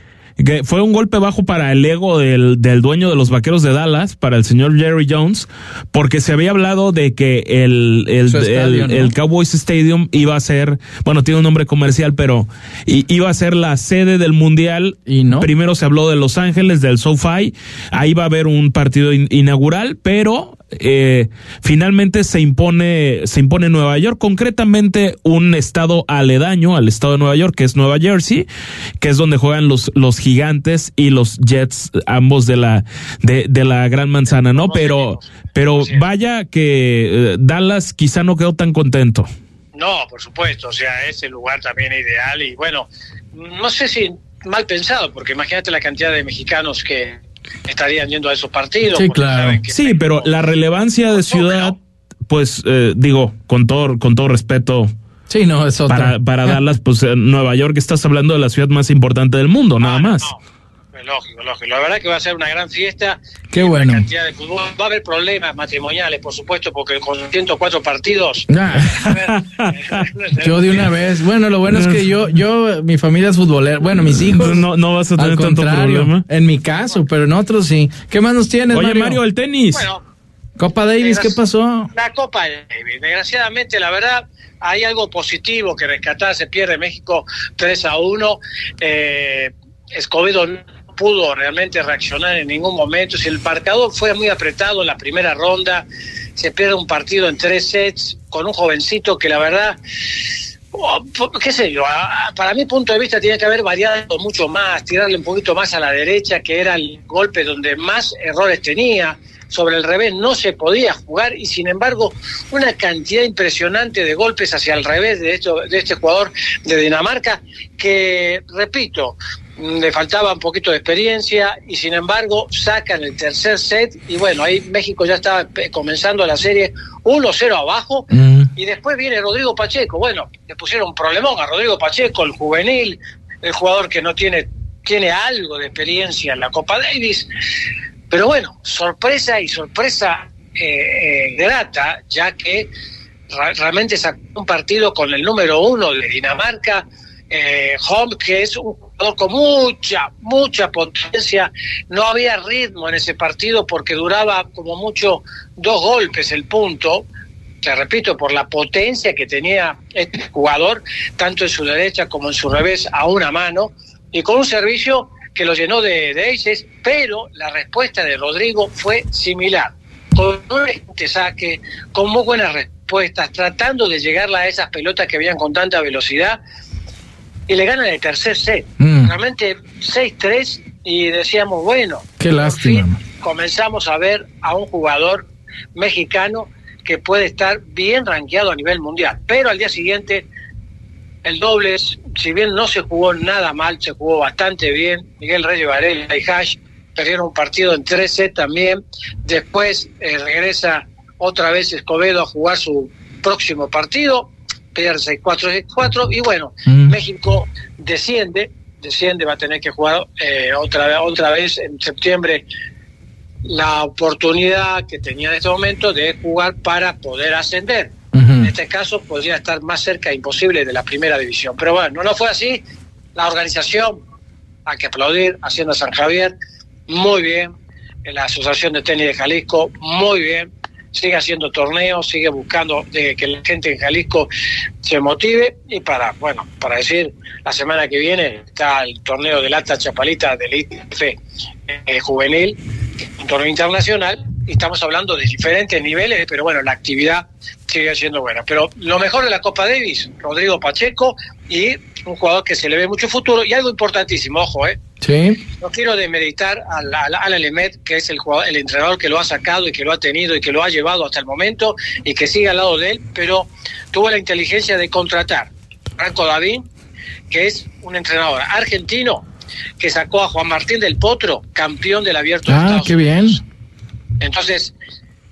que fue un golpe bajo para el ego del, del dueño de los vaqueros de Dallas, para el señor Jerry Jones, porque se había hablado de que el, el, estadio, el- ¿no? el Cowboys Stadium iba a ser, bueno, tiene un nombre comercial, pero iba a ser la sede del Mundial. Y no. Primero se habló de Los Ángeles, del SoFi, ahí va a haber un partido in- inaugural, pero eh, finalmente se impone, se impone Nueva York, concretamente un estado aledaño al estado de Nueva York, que es Nueva Jersey, que es donde juegan los, los gigantes y los Jets, ambos de la, de, de la gran manzana, ¿no? Pero, pero vaya que eh, Dallas quizá no quedó tan contento. No, por supuesto, o sea, es el lugar también ideal y bueno, no sé si mal pensado, porque imagínate la cantidad de mexicanos que estarían yendo a esos partidos. saben que Sí, pero la relevancia de ciudad, pues eh, digo, con todo, con todo respeto. Sí, no, es otra. Para, para Dallas, pues Nueva York, estás hablando de la ciudad más importante del mundo, nada más. Es lógico, lógico. La verdad que va a ser una gran fiesta. Qué bueno. Cantidad de fútbol. Va a haber problemas matrimoniales, por supuesto, porque con 104 partidos. [laughs] [laughs] Yo de una vez. Bueno, lo bueno es que yo, yo, mi familia es futbolera. Bueno, mis hijos. No, no vas a tener al tanto problema. En mi caso, pero en otros sí. ¿Qué más nos tienes, Oye, Mario, el tenis. Copa Davis, ¿qué pasó? La Copa Davis. Desgraciadamente, la verdad, hay algo positivo que rescatar. Se pierde México 3 a 1. Eh, Escobedo no pudo realmente reaccionar en ningún momento. Si el marcador fue muy apretado en la primera ronda, se pierde un partido en tres sets con un jovencito que la verdad Oh, qué sé yo, para mi punto de vista tiene que haber variado mucho más, tirarle un poquito más a la derecha, que era el golpe donde más errores tenía. Sobre el revés no se podía jugar y sin embargo una cantidad impresionante de golpes hacia el revés de, esto, de este jugador de Dinamarca que, repito, le faltaba un poquito de experiencia y sin embargo sacan el tercer set y bueno, ahí México ya estaba comenzando la serie 1-0 abajo y después viene Rodrigo Pacheco. Bueno, le pusieron un problemón a Rodrigo Pacheco, el juvenil, el jugador que no tiene, tiene algo de experiencia en la Copa Davis. Pero bueno, sorpresa y sorpresa eh, eh, grata, ya que realmente sacó un partido con el número uno de Dinamarca, eh, Home, que es un jugador con mucha, mucha potencia. No había ritmo en ese partido porque duraba como mucho dos golpes el punto. Te repito, por la potencia que tenía este jugador, tanto en su derecha como en su revés, a una mano, y con un servicio que lo llenó de, de aces, pero la respuesta de Rodrigo fue similar. Con un saque, con muy buenas respuestas, tratando de llegar a esas pelotas que habían con tanta velocidad, y le ganan el tercer set. Mm. Realmente 6-3 y decíamos, bueno, Qué lástima. comenzamos a ver a un jugador mexicano que puede estar bien rankeado a nivel mundial. Pero al día siguiente el dobles, si bien no se jugó nada mal, se jugó bastante bien. Miguel Reyes Varela y Hash perdieron un partido en 13 también. Después eh, regresa otra vez Escobedo a jugar su próximo partido, pierde 6-4, 6-4. Y bueno, México desciende, desciende, va a tener que jugar eh, otra, otra vez en septiembre la oportunidad que tenía en este momento de jugar para poder ascender. En este caso podría estar más cerca, imposible, de la primera división. Pero bueno, no fue así. La organización, hay que aplaudir, Hacienda San Javier, muy bien. En la Asociación de Tenis de Jalisco, muy bien. Sigue haciendo torneos, sigue buscando de que la gente en Jalisco se motive. Y para, bueno, para decir, la semana que viene está el torneo del Alta Chapalita del ITF eh, juvenil, un torneo internacional. Y estamos hablando de diferentes niveles, pero bueno, la actividad sigue siendo buena. Pero lo mejor de la Copa Davis, Rodrigo Pacheco y un jugador que se le ve mucho futuro y algo importantísimo, ojo, ¿eh? Sí. No quiero demeritar al, al, al Lemet, que es el, jugador, el entrenador que lo ha sacado y que lo ha tenido y que lo ha llevado hasta el momento y que sigue al lado de él, pero tuvo la inteligencia de contratar a Franco David, que es un entrenador argentino que sacó a Juan Martín del Potro, campeón del abierto de Ah, Estados qué bien. entonces,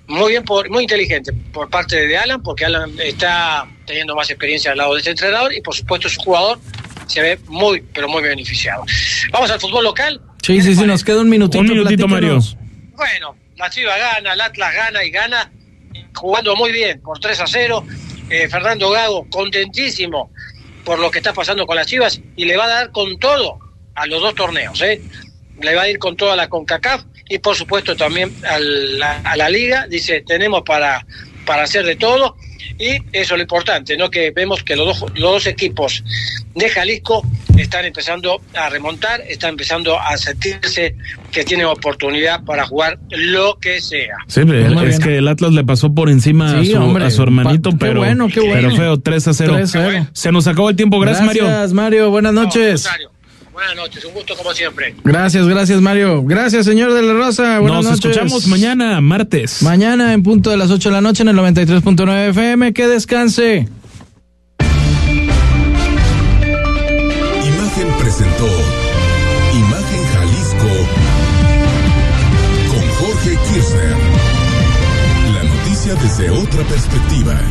muy bien, por, muy inteligente por parte de Alan, porque Alan está teniendo más experiencia al lado de este entrenador y por supuesto su jugador se ve muy, pero muy beneficiado. Vamos al fútbol local. Sí, sí, sí, nos queda un minutito. Un minutito, Mario. Bueno, la Chiva gana, el Atlas gana y gana jugando muy bien por 3 a 0. Eh, Fernando Gago contentísimo por lo que está pasando con las Chivas y le va a dar con todo a los dos torneos. ¿eh? Le va a ir con toda la CONCACAF y por supuesto también a la, a la liga. Dice, tenemos para, para hacer de todo y eso es lo importante, ¿no? que vemos que los dos, los dos equipos de Jalisco están empezando a remontar, están empezando a sentirse que tienen oportunidad para jugar lo que sea. Sí, es que el Atlas le pasó por encima Sí, a, su, hombre. a su hermanito, Pa- qué pero, bueno, qué bueno. pero feo, 3 a 0. 3 a 0. Se nos acabó el tiempo, gracias, Mario. Gracias, Mario. Buenas noches. Rosario, Buenas noches, un gusto como siempre. Gracias, gracias, Mario. Gracias, señor de la Rosa. Buenas Nos noches. escuchamos mañana, martes. Mañana en punto de las 8 de la noche en el 93.9 FM. Que descanse. Imagen presentó Imagen Jalisco con Jorge Kirchner. La noticia desde otra perspectiva.